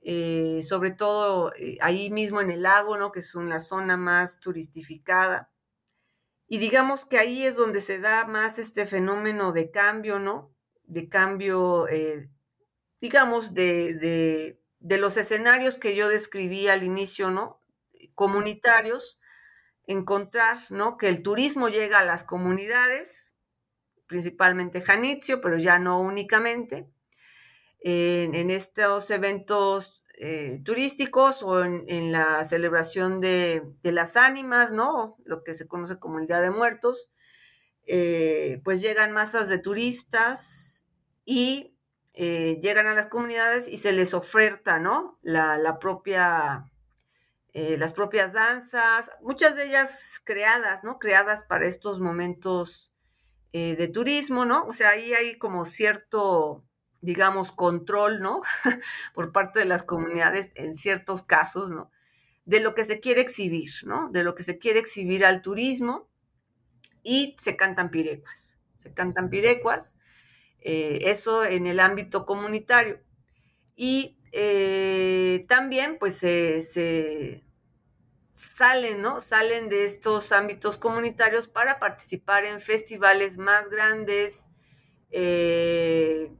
eh, sobre todo eh, ahí mismo en el lago, ¿no? Que es una zona más turistificada. Y digamos que ahí es donde se da más este fenómeno de cambio, ¿no? De cambio, eh, digamos, de, de, los escenarios que yo describí al inicio, ¿no? Comunitarios, encontrar, ¿no? Que el turismo llega a las comunidades, principalmente Janitzio, pero ya no únicamente, en, estos eventos eh, turísticos o en, la celebración de, las ánimas, ¿no? Lo que se conoce como el Día de Muertos, eh, pues llegan masas de turistas y eh, llegan a las comunidades y se les oferta, ¿no? La, propia, las propias danzas, muchas de ellas creadas, ¿no? Creadas para estos momentos de turismo, ¿no? O sea, ahí hay como cierto digamos, control, ¿no? Por parte de las comunidades en ciertos casos, ¿no? De lo que se quiere exhibir, ¿no? De lo que se quiere exhibir al turismo y se cantan pirecuas. Se cantan pirecuas, eh, eso en el ámbito comunitario. Y eh, también, pues, se, salen, ¿no? Salen de estos ámbitos comunitarios para participar en festivales más grandes, eh,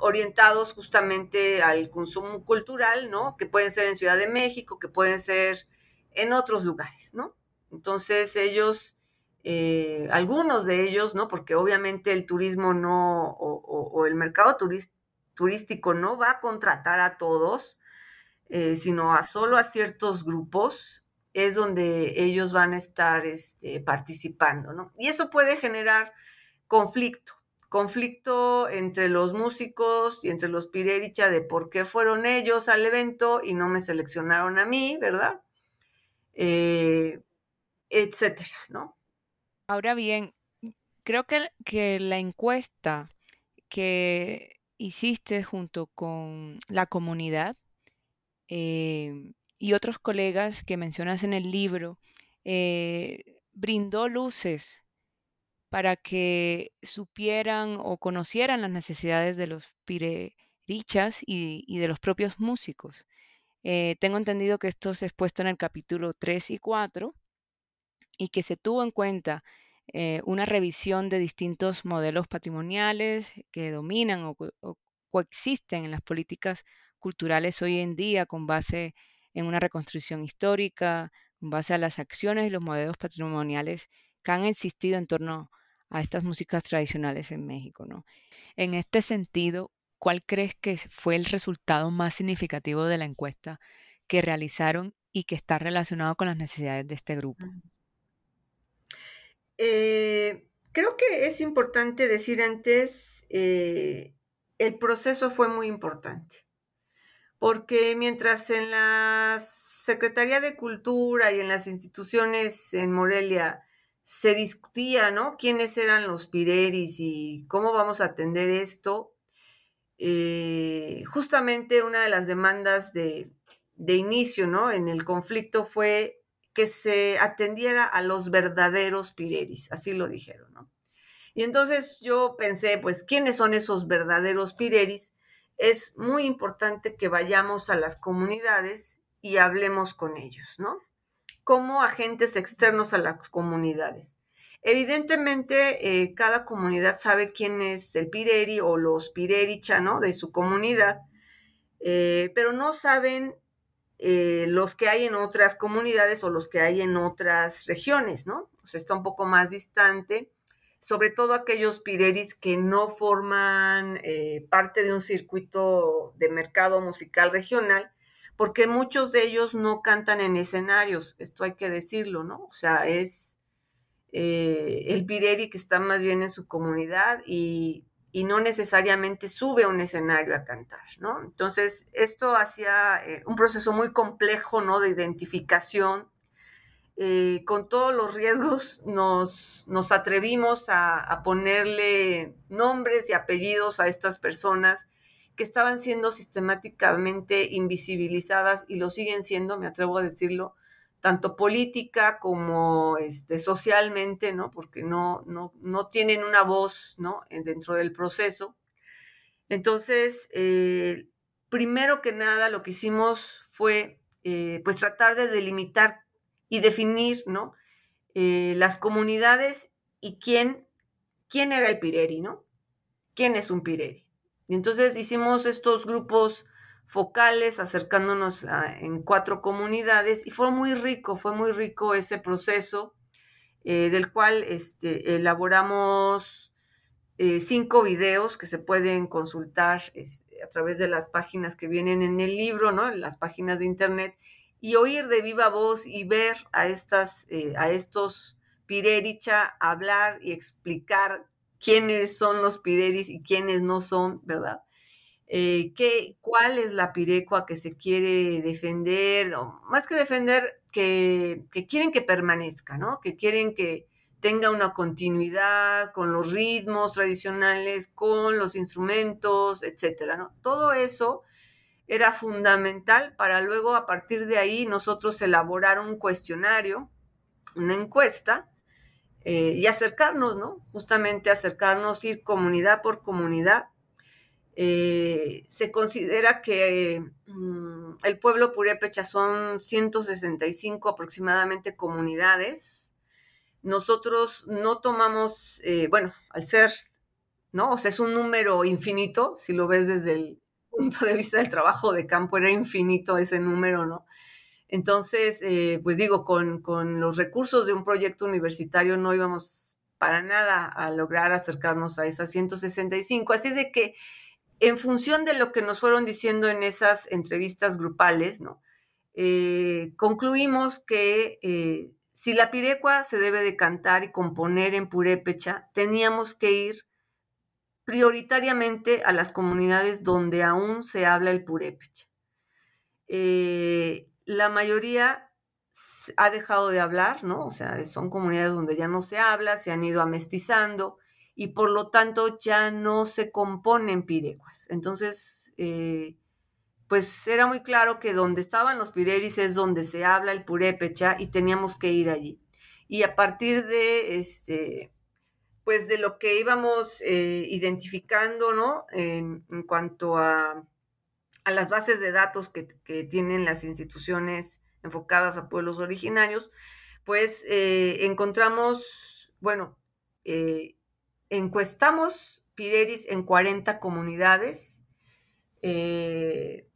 orientados justamente al consumo cultural, ¿no? Que pueden ser en Ciudad de México, que pueden ser en otros lugares, ¿no? Entonces ellos, eh, algunos de ellos, ¿no? Porque obviamente el turismo no, o, el mercado turístico no va a contratar a todos, eh, sino a solo a ciertos grupos, es donde ellos van a estar este, participando, ¿no? Y eso puede generar conflicto, conflicto entre los músicos y entre los Pirericha de por qué fueron ellos al evento y no me seleccionaron a mí, ¿verdad? Eh, etcétera, ¿no? Ahora bien, creo que, que la encuesta que hiciste junto con la comunidad eh, y otros colegas que mencionas en el libro eh, brindó luces para que supieran o conocieran las necesidades de los pirerichas y, de los propios músicos. Eh, tengo entendido que esto se expuesto en el capítulo 3 y 4 y que se tuvo en cuenta eh, una revisión de distintos modelos patrimoniales que dominan o, o, coexisten en las políticas culturales hoy en día con base en una reconstrucción histórica, con base a las acciones y los modelos patrimoniales que han existido en torno a estas músicas tradicionales en México. ¿no? En este sentido, ¿cuál crees que fue el resultado más significativo de la encuesta que realizaron y que está relacionado con las necesidades de este grupo? Eh, creo que es importante decir antes, eh, el proceso fue muy importante, porque mientras en la Secretaría de Cultura y en las instituciones en Morelia se discutía, ¿no? ¿Quiénes eran los pireris y cómo vamos a atender esto? Eh, justamente una de las demandas de, inicio, ¿no? En el conflicto fue que se atendiera a los verdaderos pireris, así lo dijeron, ¿no? Y entonces yo pensé, pues, ¿quiénes son esos verdaderos pireris? Es muy importante que vayamos a las comunidades y hablemos con ellos, ¿no? Como agentes externos a las comunidades. Evidentemente, eh, cada comunidad sabe quién es el pireri o los pirericha, ¿no? De su comunidad, eh, pero no saben eh, los que hay en otras comunidades o los que hay en otras regiones, ¿no? O sea, está un poco más distante, sobre todo aquellos pireris que no forman parte de un circuito de mercado musical regional, porque muchos de ellos no cantan en escenarios, esto hay que decirlo, ¿no? O sea, es eh, el pireri que está más bien en su comunidad y y no necesariamente sube a un escenario a cantar, ¿no? Entonces, esto hacía eh, un proceso muy complejo, ¿no? De identificación. Eh, con todos los riesgos nos, nos atrevimos a, a, ponerle nombres y apellidos a estas personas que estaban siendo sistemáticamente invisibilizadas y lo siguen siendo, me atrevo a decirlo, tanto política como este, socialmente, ¿no? Porque no, no, no tienen una voz, ¿no? Dentro del proceso. Entonces, eh, primero que nada, lo que hicimos fue, eh, pues, tratar de delimitar y definir, ¿no? Eh, las comunidades y quién, quién era el Pireri, ¿no? ¿Quién es un Pireri? Y entonces hicimos estos grupos focales, acercándonos en cuatro comunidades y fue muy rico, fue muy rico ese proceso eh, del cual este, elaboramos eh, cinco videos que se pueden consultar a través de las páginas que vienen en el libro, ¿no? En las páginas de internet y oír de viva voz y ver a, estas, eh, a estos Pirericha hablar y explicar quiénes son los Pireris y quiénes no son, ¿verdad? eh, qué, cuál es la pirecua que se quiere defender, más que defender, que, quieren que permanezca, ¿no? Que quieren que tenga una continuidad con los ritmos tradicionales, con los instrumentos, etcétera. Todo eso era fundamental para luego a partir de ahí nosotros elaborar un cuestionario, una encuesta eh, y acercarnos, ¿no? Justamente acercarnos, ir comunidad por comunidad eh, se considera que mm, el pueblo purépecha son 165 aproximadamente comunidades. Nosotros no tomamos, eh, bueno, al ser, ¿no? O sea, es un número infinito, si lo ves desde el punto de vista del trabajo de campo, era infinito ese número, ¿no? Entonces, eh, pues digo, con, con los recursos de un proyecto universitario no íbamos para nada a lograr acercarnos a esas 165. Así de que en función de lo que nos fueron diciendo en esas entrevistas grupales, ¿no? Eh, concluimos que eh, si la pirecua se debe de cantar y componer en purépecha, teníamos que ir prioritariamente a las comunidades donde aún se habla el purépecha. La mayoría ha dejado de hablar, ¿no? O sea, son comunidades donde ya no se habla, se han ido amestizando y por lo tanto ya no se componen pirecuas. Entonces, eh, pues era muy claro que donde estaban los pireris es donde se habla el purépecha y teníamos que ir allí. Y a partir de este, pues de lo que íbamos eh, identificando, ¿no? En, cuanto a, a, las bases de datos que, tienen las instituciones enfocadas a pueblos originarios, pues eh, encontramos, bueno, eh, encuestamos Pireris en 40 comunidades, eh,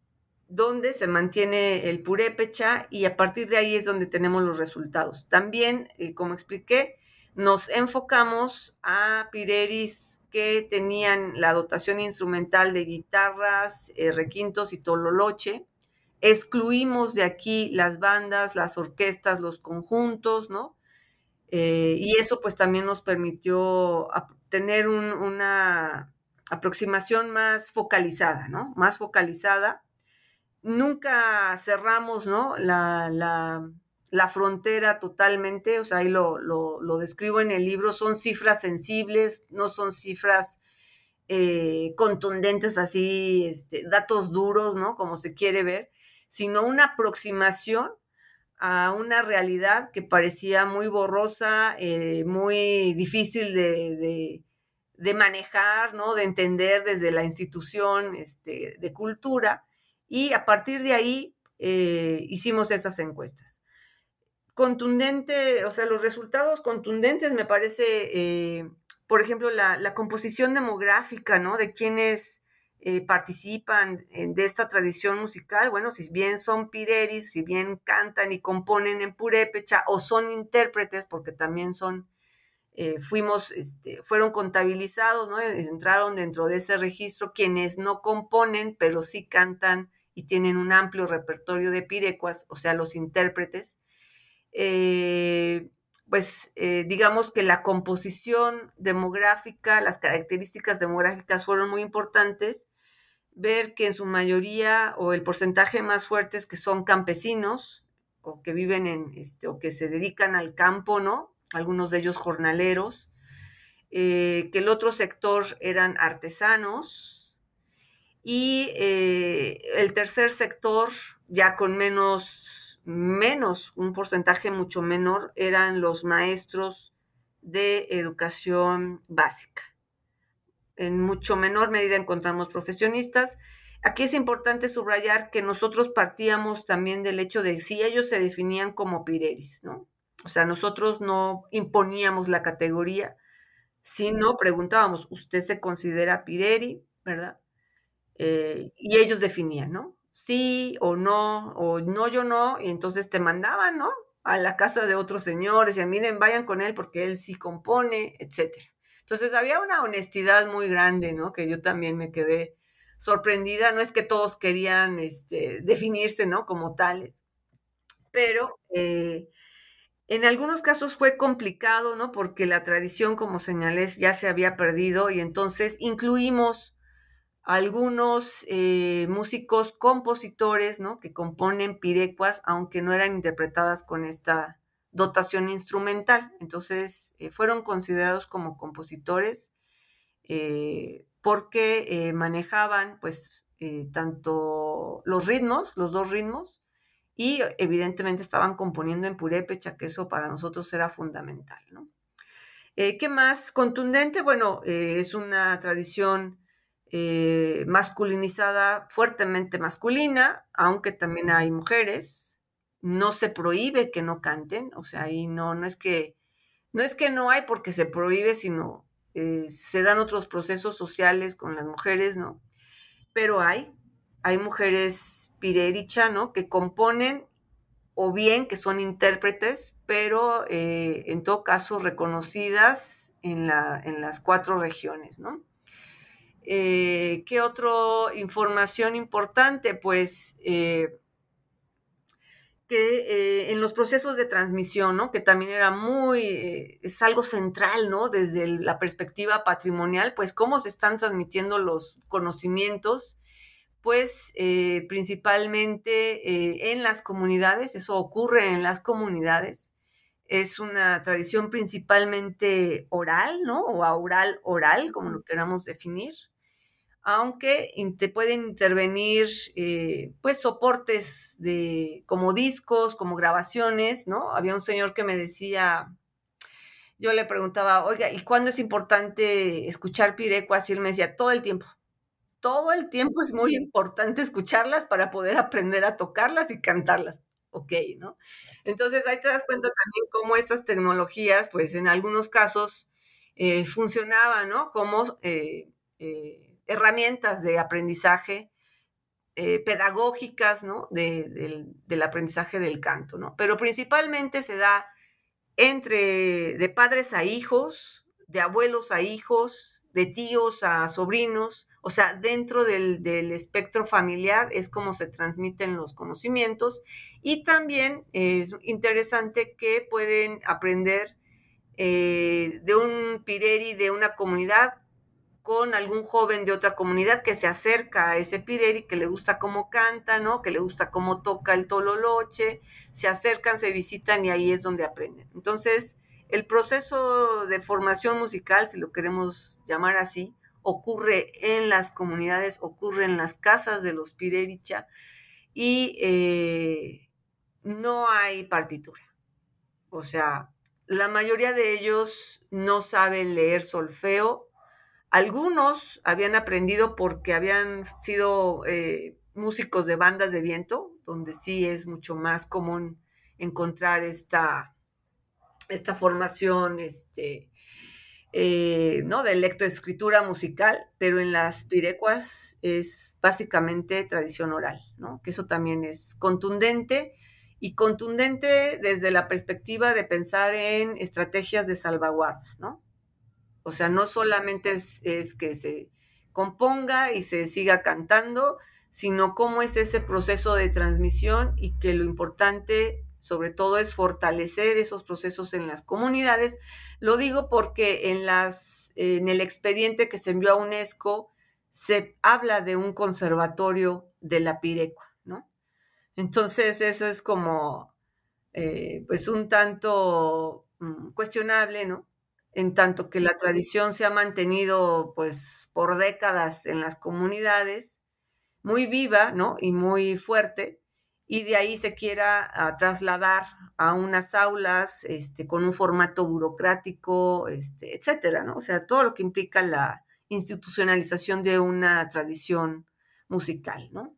donde se mantiene el purépecha y a partir de ahí es donde tenemos los resultados. También, como expliqué, nos enfocamos a Pireris que tenían la dotación instrumental de guitarras, requintos y tololoche, excluimos de aquí las bandas, las orquestas, los conjuntos, ¿no? Eh, y eso pues también nos permitió tener una aproximación más focalizada, ¿no? Más focalizada. Nunca cerramos, ¿no? La, la, frontera totalmente, o sea, ahí lo, lo, describo en el libro, son cifras sensibles, no son cifras eh, contundentes así, este, datos duros, ¿no? Como se quiere ver, sino una aproximación a una realidad que parecía muy borrosa, eh, muy difícil de, manejar, ¿no? de entender desde la institución este, de cultura. Y a partir de ahí eh, hicimos esas encuestas. Contundente, o sea, los resultados contundentes me parece, eh, por ejemplo, la, la, composición demográfica, ¿no? De quienes eh, participan de esta tradición musical, bueno, si bien son pireris, si bien cantan y componen en purépecha o son intérpretes, porque también son, eh, fuimos, este, fueron contabilizados, ¿no? Entraron dentro de ese registro quienes no componen, pero sí cantan y tienen un amplio repertorio de pirecuas, o sea, los intérpretes. Eh, pues digamos que la composición demográfica, las características demográficas fueron muy importantes ver que en su mayoría o el porcentaje más fuerte es que son campesinos o que viven en, este, o que se dedican al campo, ¿no? Algunos de ellos jornaleros, eh, que el otro sector eran artesanos y eh, el tercer sector, ya con menos, menos, un porcentaje mucho menor, eran los maestros de educación básica en mucho menor medida encontramos profesionistas. Aquí es importante subrayar que nosotros partíamos también del hecho de si ellos se definían como pireris, ¿no? O sea, nosotros no imponíamos la categoría, sino preguntábamos, ¿usted se considera pireri, verdad? Eh, y ellos definían, ¿no? Sí o no, o no, yo no, y entonces te mandaban, ¿no? A la casa de otros señores, y miren, vayan con él porque él sí compone, etcétera. Entonces había una honestidad muy grande, ¿no? Que yo también me quedé sorprendida. No es que todos querían este, definirse, ¿no? Como tales, pero eh, en algunos casos fue complicado, ¿no? Porque la tradición, como señalé, ya se había perdido y entonces incluimos algunos eh, músicos compositores, ¿no? Que componen pirecuas, aunque no eran interpretadas con esta dotación instrumental. Entonces, eh, fueron considerados como compositores eh, porque manejaban, pues, tanto los ritmos, los dos ritmos, y evidentemente estaban componiendo en purépecha, que eso para nosotros era fundamental, ¿Qué más contundente? Bueno, es una tradición masculinizada, fuertemente masculina, aunque también hay mujeres, no se prohíbe que no canten, o sea, ahí no, no es que, no es que no hay porque se prohíbe, sino eh, se dan otros procesos sociales con las mujeres, ¿no? Pero hay, hay mujeres pirericha, ¿no? Que componen o bien que son intérpretes, pero eh, en todo caso reconocidas en, la, en las cuatro regiones, ¿no? Eh, ¿Qué otra información importante? Pues que eh, en los procesos de transmisión, ¿no? que también era muy, eh, es algo central, ¿no? Desde la perspectiva patrimonial, pues cómo se están transmitiendo los conocimientos, pues eh, principalmente en las comunidades, eso ocurre en las comunidades, es una tradición principalmente oral, ¿no? O oral oral, como lo queramos definir aunque te pueden intervenir eh, pues soportes de como discos, como grabaciones, ¿no? Había un señor que me decía, yo le preguntaba, oiga, ¿y cuándo es importante escuchar pirecuas? Y él me decía, todo el tiempo. Todo el tiempo es muy importante escucharlas para poder aprender a tocarlas y cantarlas. Ok, ¿no? Entonces ahí te das cuenta también cómo estas tecnologías, pues en algunos casos eh, funcionaban, ¿no? Como eh, herramientas de aprendizaje eh, pedagógicas, ¿no? del aprendizaje del canto, ¿no? Pero principalmente se da entre de padres a hijos, de abuelos a hijos, de tíos a sobrinos, o sea, dentro del, espectro familiar es como se transmiten los conocimientos y también es interesante que pueden aprender eh, de un pireri de una comunidad con algún joven de otra comunidad que se acerca a ese pireri, que le gusta cómo canta, ¿no? Que le gusta cómo toca el tololoche, se acercan, se visitan y ahí es donde aprenden. Entonces, el proceso de formación musical, si lo queremos llamar así, ocurre en las comunidades, ocurre en las casas de los pirericha y eh, no hay partitura. O sea, la mayoría de ellos no saben leer solfeo algunos habían aprendido porque habían sido eh, músicos de bandas de viento, donde sí es mucho más común encontrar esta, esta formación este, eh, ¿no? de lectoescritura musical, pero en las pirecuas es básicamente tradición oral, ¿no? que eso también es contundente y contundente desde la perspectiva de pensar en estrategias de salvaguarda, ¿no? O sea, no solamente es, que se componga y se siga cantando, sino cómo es ese proceso de transmisión y que lo importante sobre todo es fortalecer esos procesos en las comunidades. Lo digo porque en, las, en el expediente que se envió a UNESCO se habla de un conservatorio de la Pirecua, ¿no? Entonces eso es como, eh, pues un tanto mm, cuestionable, ¿no? En tanto que la tradición se ha mantenido pues por décadas en las comunidades, muy viva, ¿no? Y muy fuerte, y de ahí se quiera ah, trasladar a unas aulas este, con un formato burocrático, este, etcétera, ¿no? O sea, todo lo que implica la institucionalización de una tradición musical, ¿no?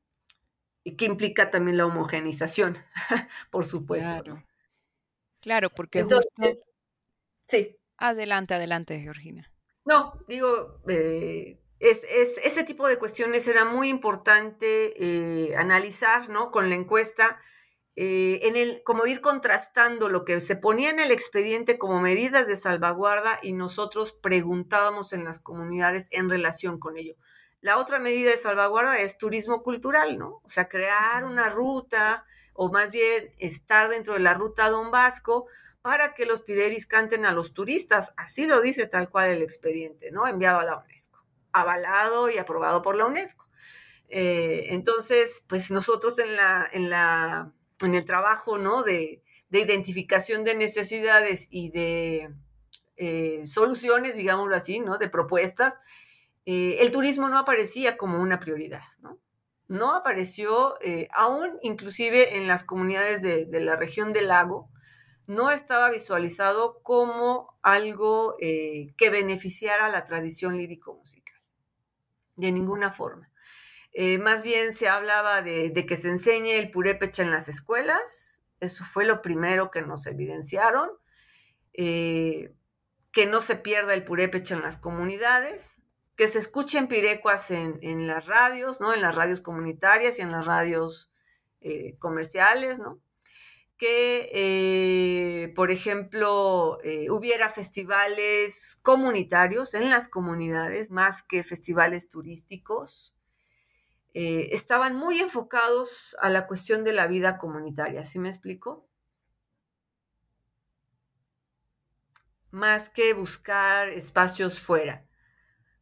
Y que implica también la homogenización, por supuesto. Claro, claro porque Entonces, sí. Adelante, adelante, Georgina. No, digo, eh, es, ese tipo de cuestiones era muy importante eh, analizar, ¿no? Con la encuesta, eh, en el, como ir contrastando lo que se ponía en el expediente como medidas de salvaguarda y nosotros preguntábamos en las comunidades en relación con ello. La otra medida de salvaguarda es turismo cultural, ¿no? O sea, crear una ruta o más bien estar dentro de la ruta Don Vasco para que los pideris canten a los turistas. Así lo dice tal cual el expediente, ¿no? Enviado a la UNESCO, avalado y aprobado por la UNESCO. Eh, entonces, pues nosotros en, la, en, la, en el trabajo, ¿no? De, identificación de necesidades y de eh, soluciones, digámoslo así, ¿no? De propuestas, eh, el turismo no aparecía como una prioridad, ¿no? No apareció, aún inclusive en las comunidades de, de la región del lago, no estaba visualizado como algo eh, que beneficiara la tradición lírico-musical, de ninguna forma. Eh, más bien se hablaba de, que se enseñe el purépecha en las escuelas, eso fue lo primero que nos evidenciaron, eh, que no se pierda el purépecha en las comunidades, que se escuchen pirecuas en, en, las radios, ¿no? En las radios comunitarias y en las radios comerciales, ¿no? Que, eh, por ejemplo, eh, hubiera festivales comunitarios en las comunidades más que festivales turísticos. eh, estaban muy enfocados a la cuestión de la vida comunitaria, ¿sí me explico? Más que buscar espacios fuera.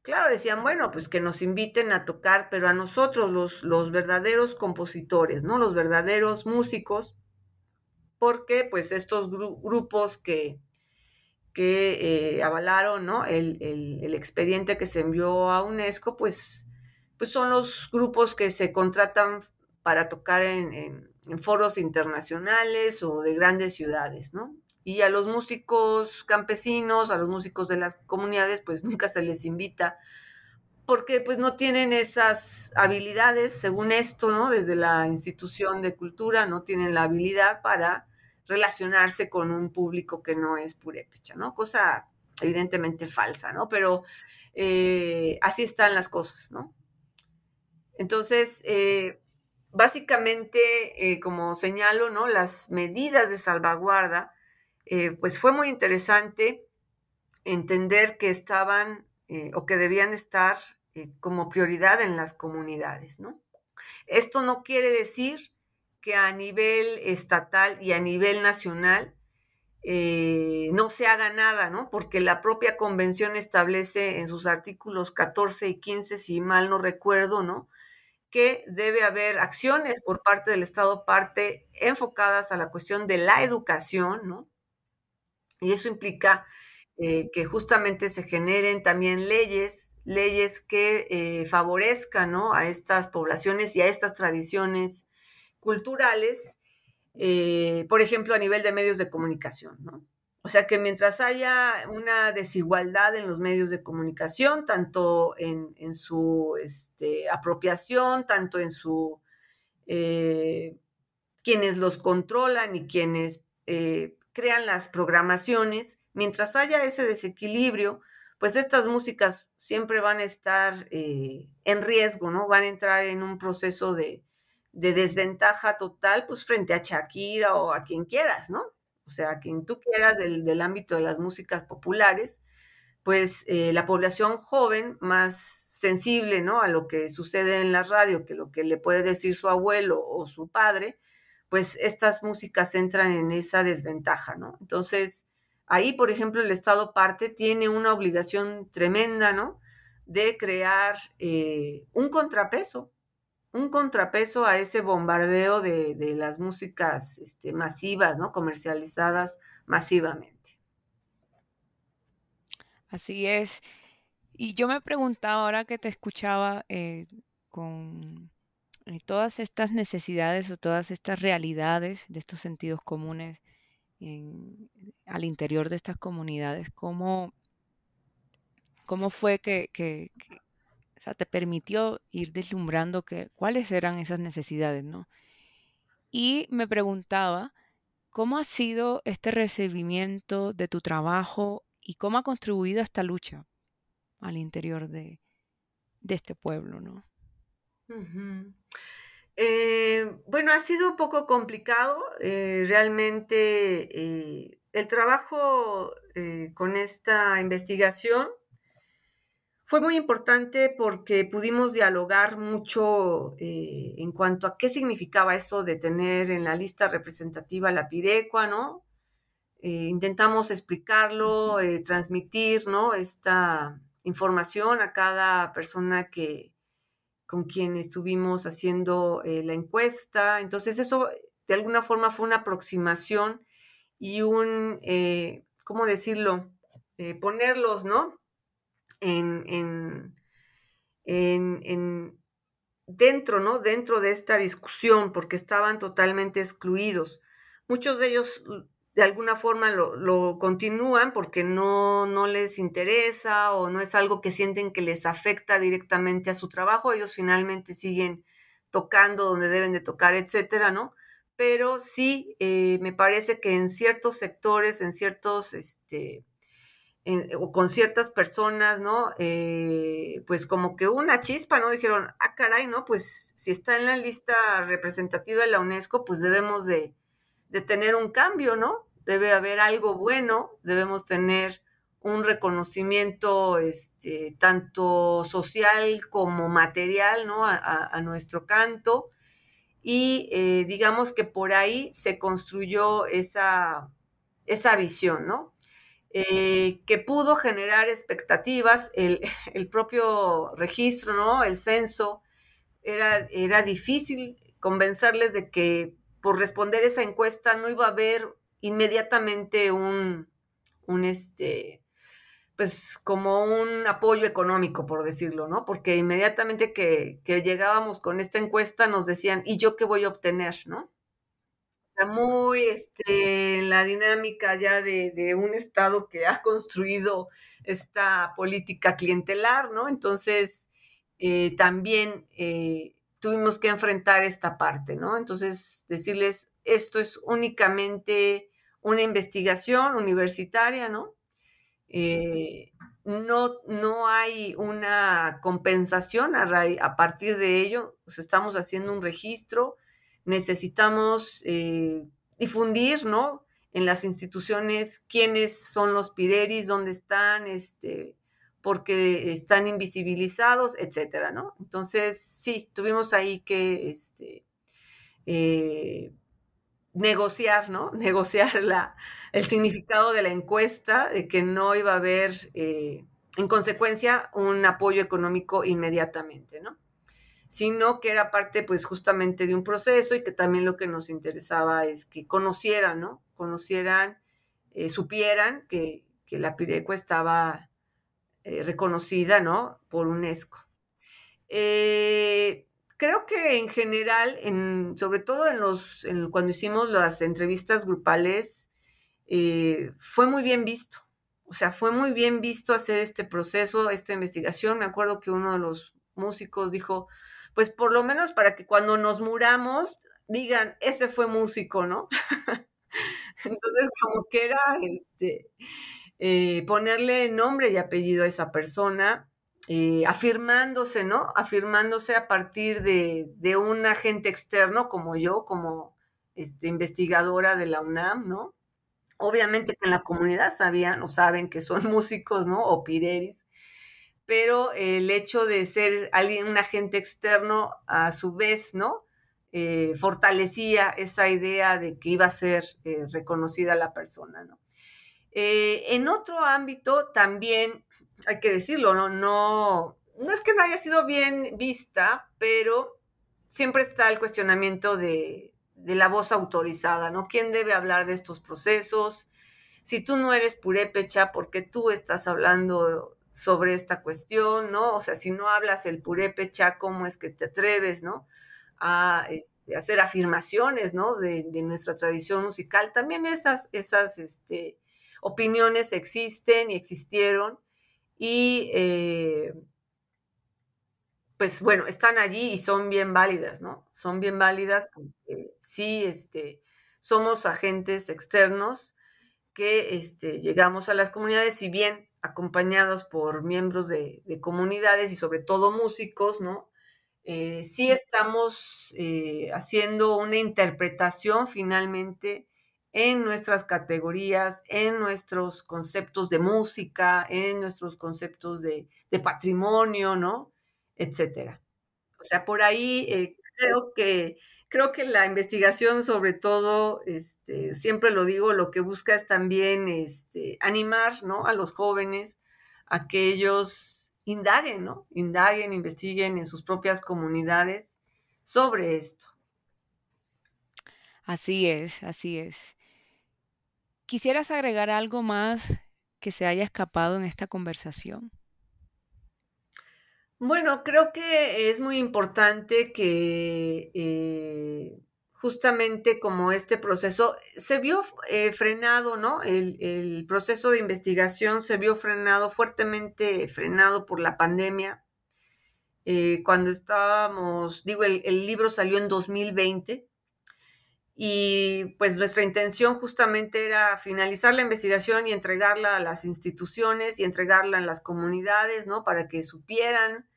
Claro, decían, bueno, pues que nos inviten a tocar, pero a nosotros, los, los verdaderos compositores, ¿no? Los verdaderos músicos, porque pues estos grupos que, que eh, avalaron, ¿no? El, el, expediente que se envió a UNESCO, pues, pues son los grupos que se contratan para tocar en, en, foros internacionales o de grandes ciudades, ¿no? y a los músicos campesinos, a los músicos de las comunidades, pues nunca se les invita porque pues no tienen esas habilidades, según esto, ¿no? Desde la institución de cultura no tienen la habilidad para relacionarse con un público que no es purépecha, ¿no? Cosa evidentemente falsa, ¿no? Pero eh, así están las cosas, ¿no? Entonces, eh, básicamente, eh, como señalo, ¿no? Las medidas de salvaguarda pues fue muy interesante entender que estaban o que debían estar como prioridad en las comunidades, ¿no? Esto no quiere decir que a nivel estatal y a nivel nacional no se haga nada, ¿no? Porque la propia convención establece en sus artículos 14 y 15, si mal no recuerdo, ¿no? que debe haber acciones por parte del Estado parte enfocadas a la cuestión de la educación, ¿no? Y eso implica eh, que justamente se generen también leyes, leyes que eh, favorezcan a estas poblaciones y a estas tradiciones culturales, eh, por ejemplo, a nivel de medios de comunicación. O sea que mientras haya una desigualdad en los medios de comunicación, tanto en, su este, apropiación, tanto en su quienes los controlan y quienes crean las programaciones, mientras haya ese desequilibrio, pues estas músicas siempre van a estar eh, en riesgo, ¿no? Van a entrar en un proceso de, desventaja total, pues frente a Shakira o a quien quieras, ¿no? O sea, a quien tú quieras del, ámbito de las músicas populares, pues eh, la población joven más sensible, ¿no? A lo que sucede en la radio, que lo que le puede decir su abuelo o su padre, pues estas músicas entran en esa desventaja, ¿no? Entonces, ahí, por ejemplo, el Estado parte tiene una obligación tremenda, ¿no? De crear eh, un contrapeso, un contrapeso a ese bombardeo de, las músicas este, masivas, ¿no? Comercializadas masivamente. Así es. Y yo me preguntaba ahora que te escuchaba eh, con eh, todas estas necesidades o todas estas realidades de estos sentidos comunes al interior de estas comunidades, ¿cómo, cómo fue que, te permitió ir deslumbrando que, cuáles eran esas necesidades? ¿no? Y me preguntaba, ¿cómo ha sido este recibimiento de tu trabajo y cómo ha contribuido esta lucha al interior de, de este pueblo? ¿no? Eh, bueno, ha sido un poco complicado. Eh, realmente eh, el trabajo con esta investigación fue muy importante porque pudimos dialogar mucho en cuanto a qué significaba eso de tener en la lista representativa la pirecua, ¿no? intentamos explicarlo, transmitir, ¿no? Esta información a cada persona que, con quien estuvimos haciendo eh, la encuesta. Entonces eso de alguna forma fue una aproximación y un, eh, ¿cómo decirlo? Eh, ponerlos, ¿no? En, en, en, dentro, ¿no? Dentro de esta discusión, porque estaban totalmente excluidos. Muchos de ellos de alguna forma lo, continúan porque no, no, les interesa o no es algo que sienten que les afecta directamente a su trabajo, ellos finalmente siguen tocando donde deben de tocar, etcétera, ¿no? Pero sí, eh, me parece que en ciertos sectores, en ciertos, este, o con ciertas personas, ¿no? Eh, pues como que una chispa, ¿no? Dijeron, ah, caray, ¿no? Pues si está en la lista representativa de la UNESCO, pues debemos de, tener un cambio, ¿no? Debe haber algo bueno, debemos tener un reconocimiento este, tanto social como material ¿no? a, nuestro canto y eh, digamos que por ahí se construyó esa, esa visión, ¿no? Eh, que pudo generar expectativas, el, el, propio registro, ¿no? El censo, era, era difícil convencerles de que por responder esa encuesta no iba a haber inmediatamente un, un este, pues como un apoyo económico, por decirlo, ¿no? Porque inmediatamente que, que llegábamos con esta encuesta nos decían, ¿y yo qué voy a obtener, ¿no? Muy este, la dinámica ya de, un Estado que ha construido esta política clientelar, ¿no? Entonces, eh, también eh, tuvimos que enfrentar esta parte, ¿no? Entonces, decirles, esto es únicamente una investigación universitaria, ¿no? Eh, no, no hay una compensación a, a partir de ello, pues estamos haciendo un registro, necesitamos eh, difundir, ¿no? En las instituciones quiénes son los pideris, dónde están, este, porque están invisibilizados, etcétera, ¿no? Entonces, sí, tuvimos ahí que este, eh, negociar, ¿no? Negociar la, el significado de la encuesta, de que no iba a haber, eh, en consecuencia, un apoyo económico inmediatamente, ¿no? Sino que era parte pues justamente de un proceso y que también lo que nos interesaba es que conocieran, ¿no? Conocieran, eh, supieran que, la Pireco estaba eh, reconocida, ¿no? Por UNESCO. Eh, creo que en general, en, sobre todo en los, cuando hicimos las entrevistas grupales, fue muy bien visto. O sea, fue muy bien visto hacer este proceso, esta investigación. Me acuerdo que uno de los músicos dijo, pues por lo menos para que cuando nos muramos digan, ese fue músico, ¿no? Entonces, como que era este, eh, ponerle nombre y apellido a esa persona, eh, afirmándose, ¿no? Afirmándose a partir de, un agente externo como yo, como este, investigadora de la UNAM, ¿no? Obviamente que en la comunidad sabían o saben que son músicos, ¿no? O pideris, pero el hecho de ser alguien, un agente externo, a su vez, ¿no? Eh, fortalecía esa idea de que iba a ser eh, reconocida la persona, ¿no? Eh, en otro ámbito también, hay que decirlo, ¿no? ¿no? No es que no haya sido bien vista, pero siempre está el cuestionamiento de, de la voz autorizada, ¿no? ¿Quién debe hablar de estos procesos? Si tú no eres purépecha, porque tú estás hablando sobre esta cuestión, ¿no? O sea, si no hablas el purépecha, ¿cómo es que te atreves, ¿no? A este, hacer afirmaciones, ¿no? De, nuestra tradición musical. También esas, esas este, opiniones existen y existieron y eh, pues bueno, están allí y son bien válidas, ¿no? Son bien válidas porque sí, este, somos agentes externos que este, llegamos a las comunidades, si bien acompañados por miembros de, comunidades y sobre todo músicos, ¿no? Eh, sí estamos eh, haciendo una interpretación finalmente en nuestras categorías, en nuestros conceptos de música, en nuestros conceptos de, patrimonio, ¿no? Etcétera. O sea, por ahí eh, creo que creo que la investigación, sobre todo, este, siempre lo digo, lo que busca es también este, animar ¿no? a los jóvenes a que ellos indaguen, ¿no? Indaguen, investiguen en sus propias comunidades sobre esto. Así es, así es. ¿Quisieras agregar algo más que se haya escapado en esta conversación? Bueno, creo que es muy importante que eh, justamente como este proceso se vio eh, frenado, ¿no? El, proceso de investigación se vio frenado, fuertemente frenado por la pandemia. Eh, cuando estábamos, digo, el, el libro salió en 2020 y pues nuestra intención justamente era finalizar la investigación y entregarla a las instituciones y entregarla en las comunidades, ¿no? Para que supieran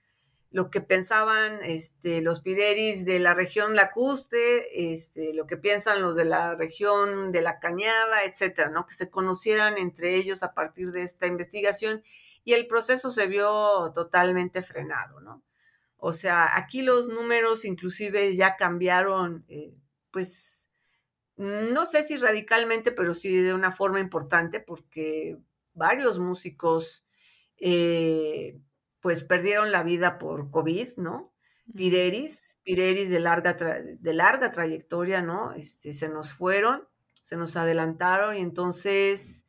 lo que pensaban este, los pideris de la región lacustre, este, lo que piensan los de la región de la cañada, etcétera, ¿no? Que se conocieran entre ellos a partir de esta investigación y el proceso se vio totalmente frenado. O sea, aquí los números inclusive ya cambiaron, eh, pues, no sé si radicalmente, pero sí de una forma importante, porque varios músicos eh, pues perdieron la vida por COVID, ¿no? Pireris, Pireris de larga, de larga trayectoria, ¿no? Este, se nos fueron, se nos adelantaron y entonces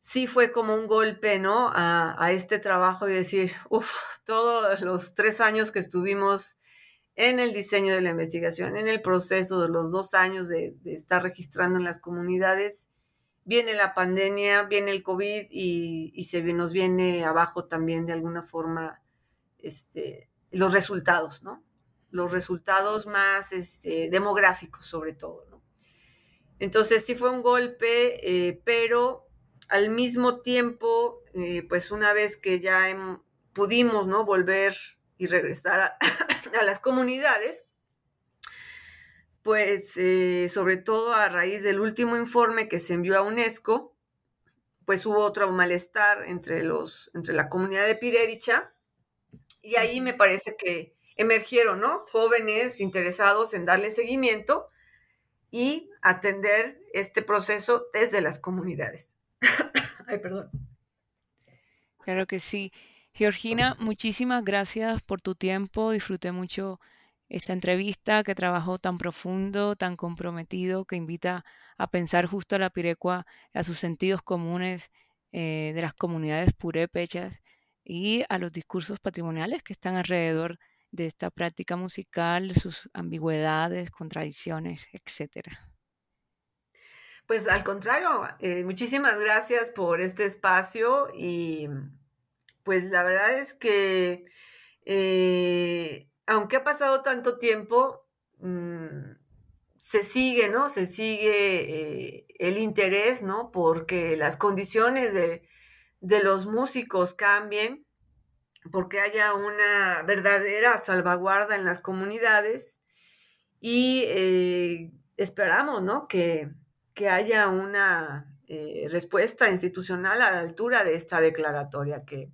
sí fue como un golpe, ¿no? A, este trabajo y decir, uff, todos los tres años que estuvimos en el diseño de la investigación, en el proceso de los dos años de, de estar registrando en las comunidades, viene la pandemia, viene el COVID y, se nos viene abajo también de alguna forma este, los resultados, ¿no? Los resultados más este, demográficos sobre todo, ¿no? Entonces sí fue un golpe, eh, pero al mismo tiempo, eh, pues una vez que ya pudimos, ¿no? Volver y regresar a las comunidades, pues eh, sobre todo a raíz del último informe que se envió a UNESCO, pues hubo otro malestar entre, los, entre la comunidad de Pirericha y ahí me parece que emergieron, ¿no? Jóvenes interesados en darle seguimiento y atender este proceso desde las comunidades. Ay, perdón. Claro que sí. Georgina, muchísimas gracias por tu tiempo. Disfruté mucho esta entrevista que trabajó tan profundo, tan comprometido, que invita a pensar justo a la pirecua, a sus sentidos comunes eh, de las comunidades purépechas y a los discursos patrimoniales que están alrededor de esta práctica musical, sus ambigüedades, contradicciones, etcétera. Pues al contrario, eh, muchísimas gracias por este espacio y pues la verdad es que eh, aunque ha pasado tanto tiempo, mm, se sigue, ¿no? Se sigue eh, el interés, ¿no? Porque las condiciones de, los músicos cambien, porque haya una verdadera salvaguarda en las comunidades y eh, esperamos, ¿no? Que, haya una eh, respuesta institucional a la altura de esta declaratoria que,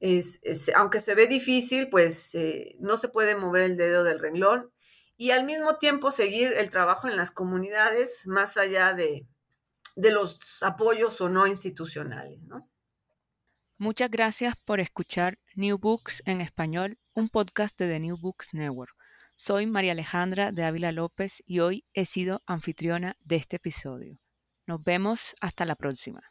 es, aunque se ve difícil, pues eh, no se puede mover el dedo del renglón y al mismo tiempo seguir el trabajo en las comunidades más allá de, los apoyos o no institucionales. Muchas gracias por escuchar New Books en español, un podcast de The New Books Network. Soy María Alejandra de Ávila López y hoy he sido anfitriona de este episodio. Nos vemos hasta la próxima.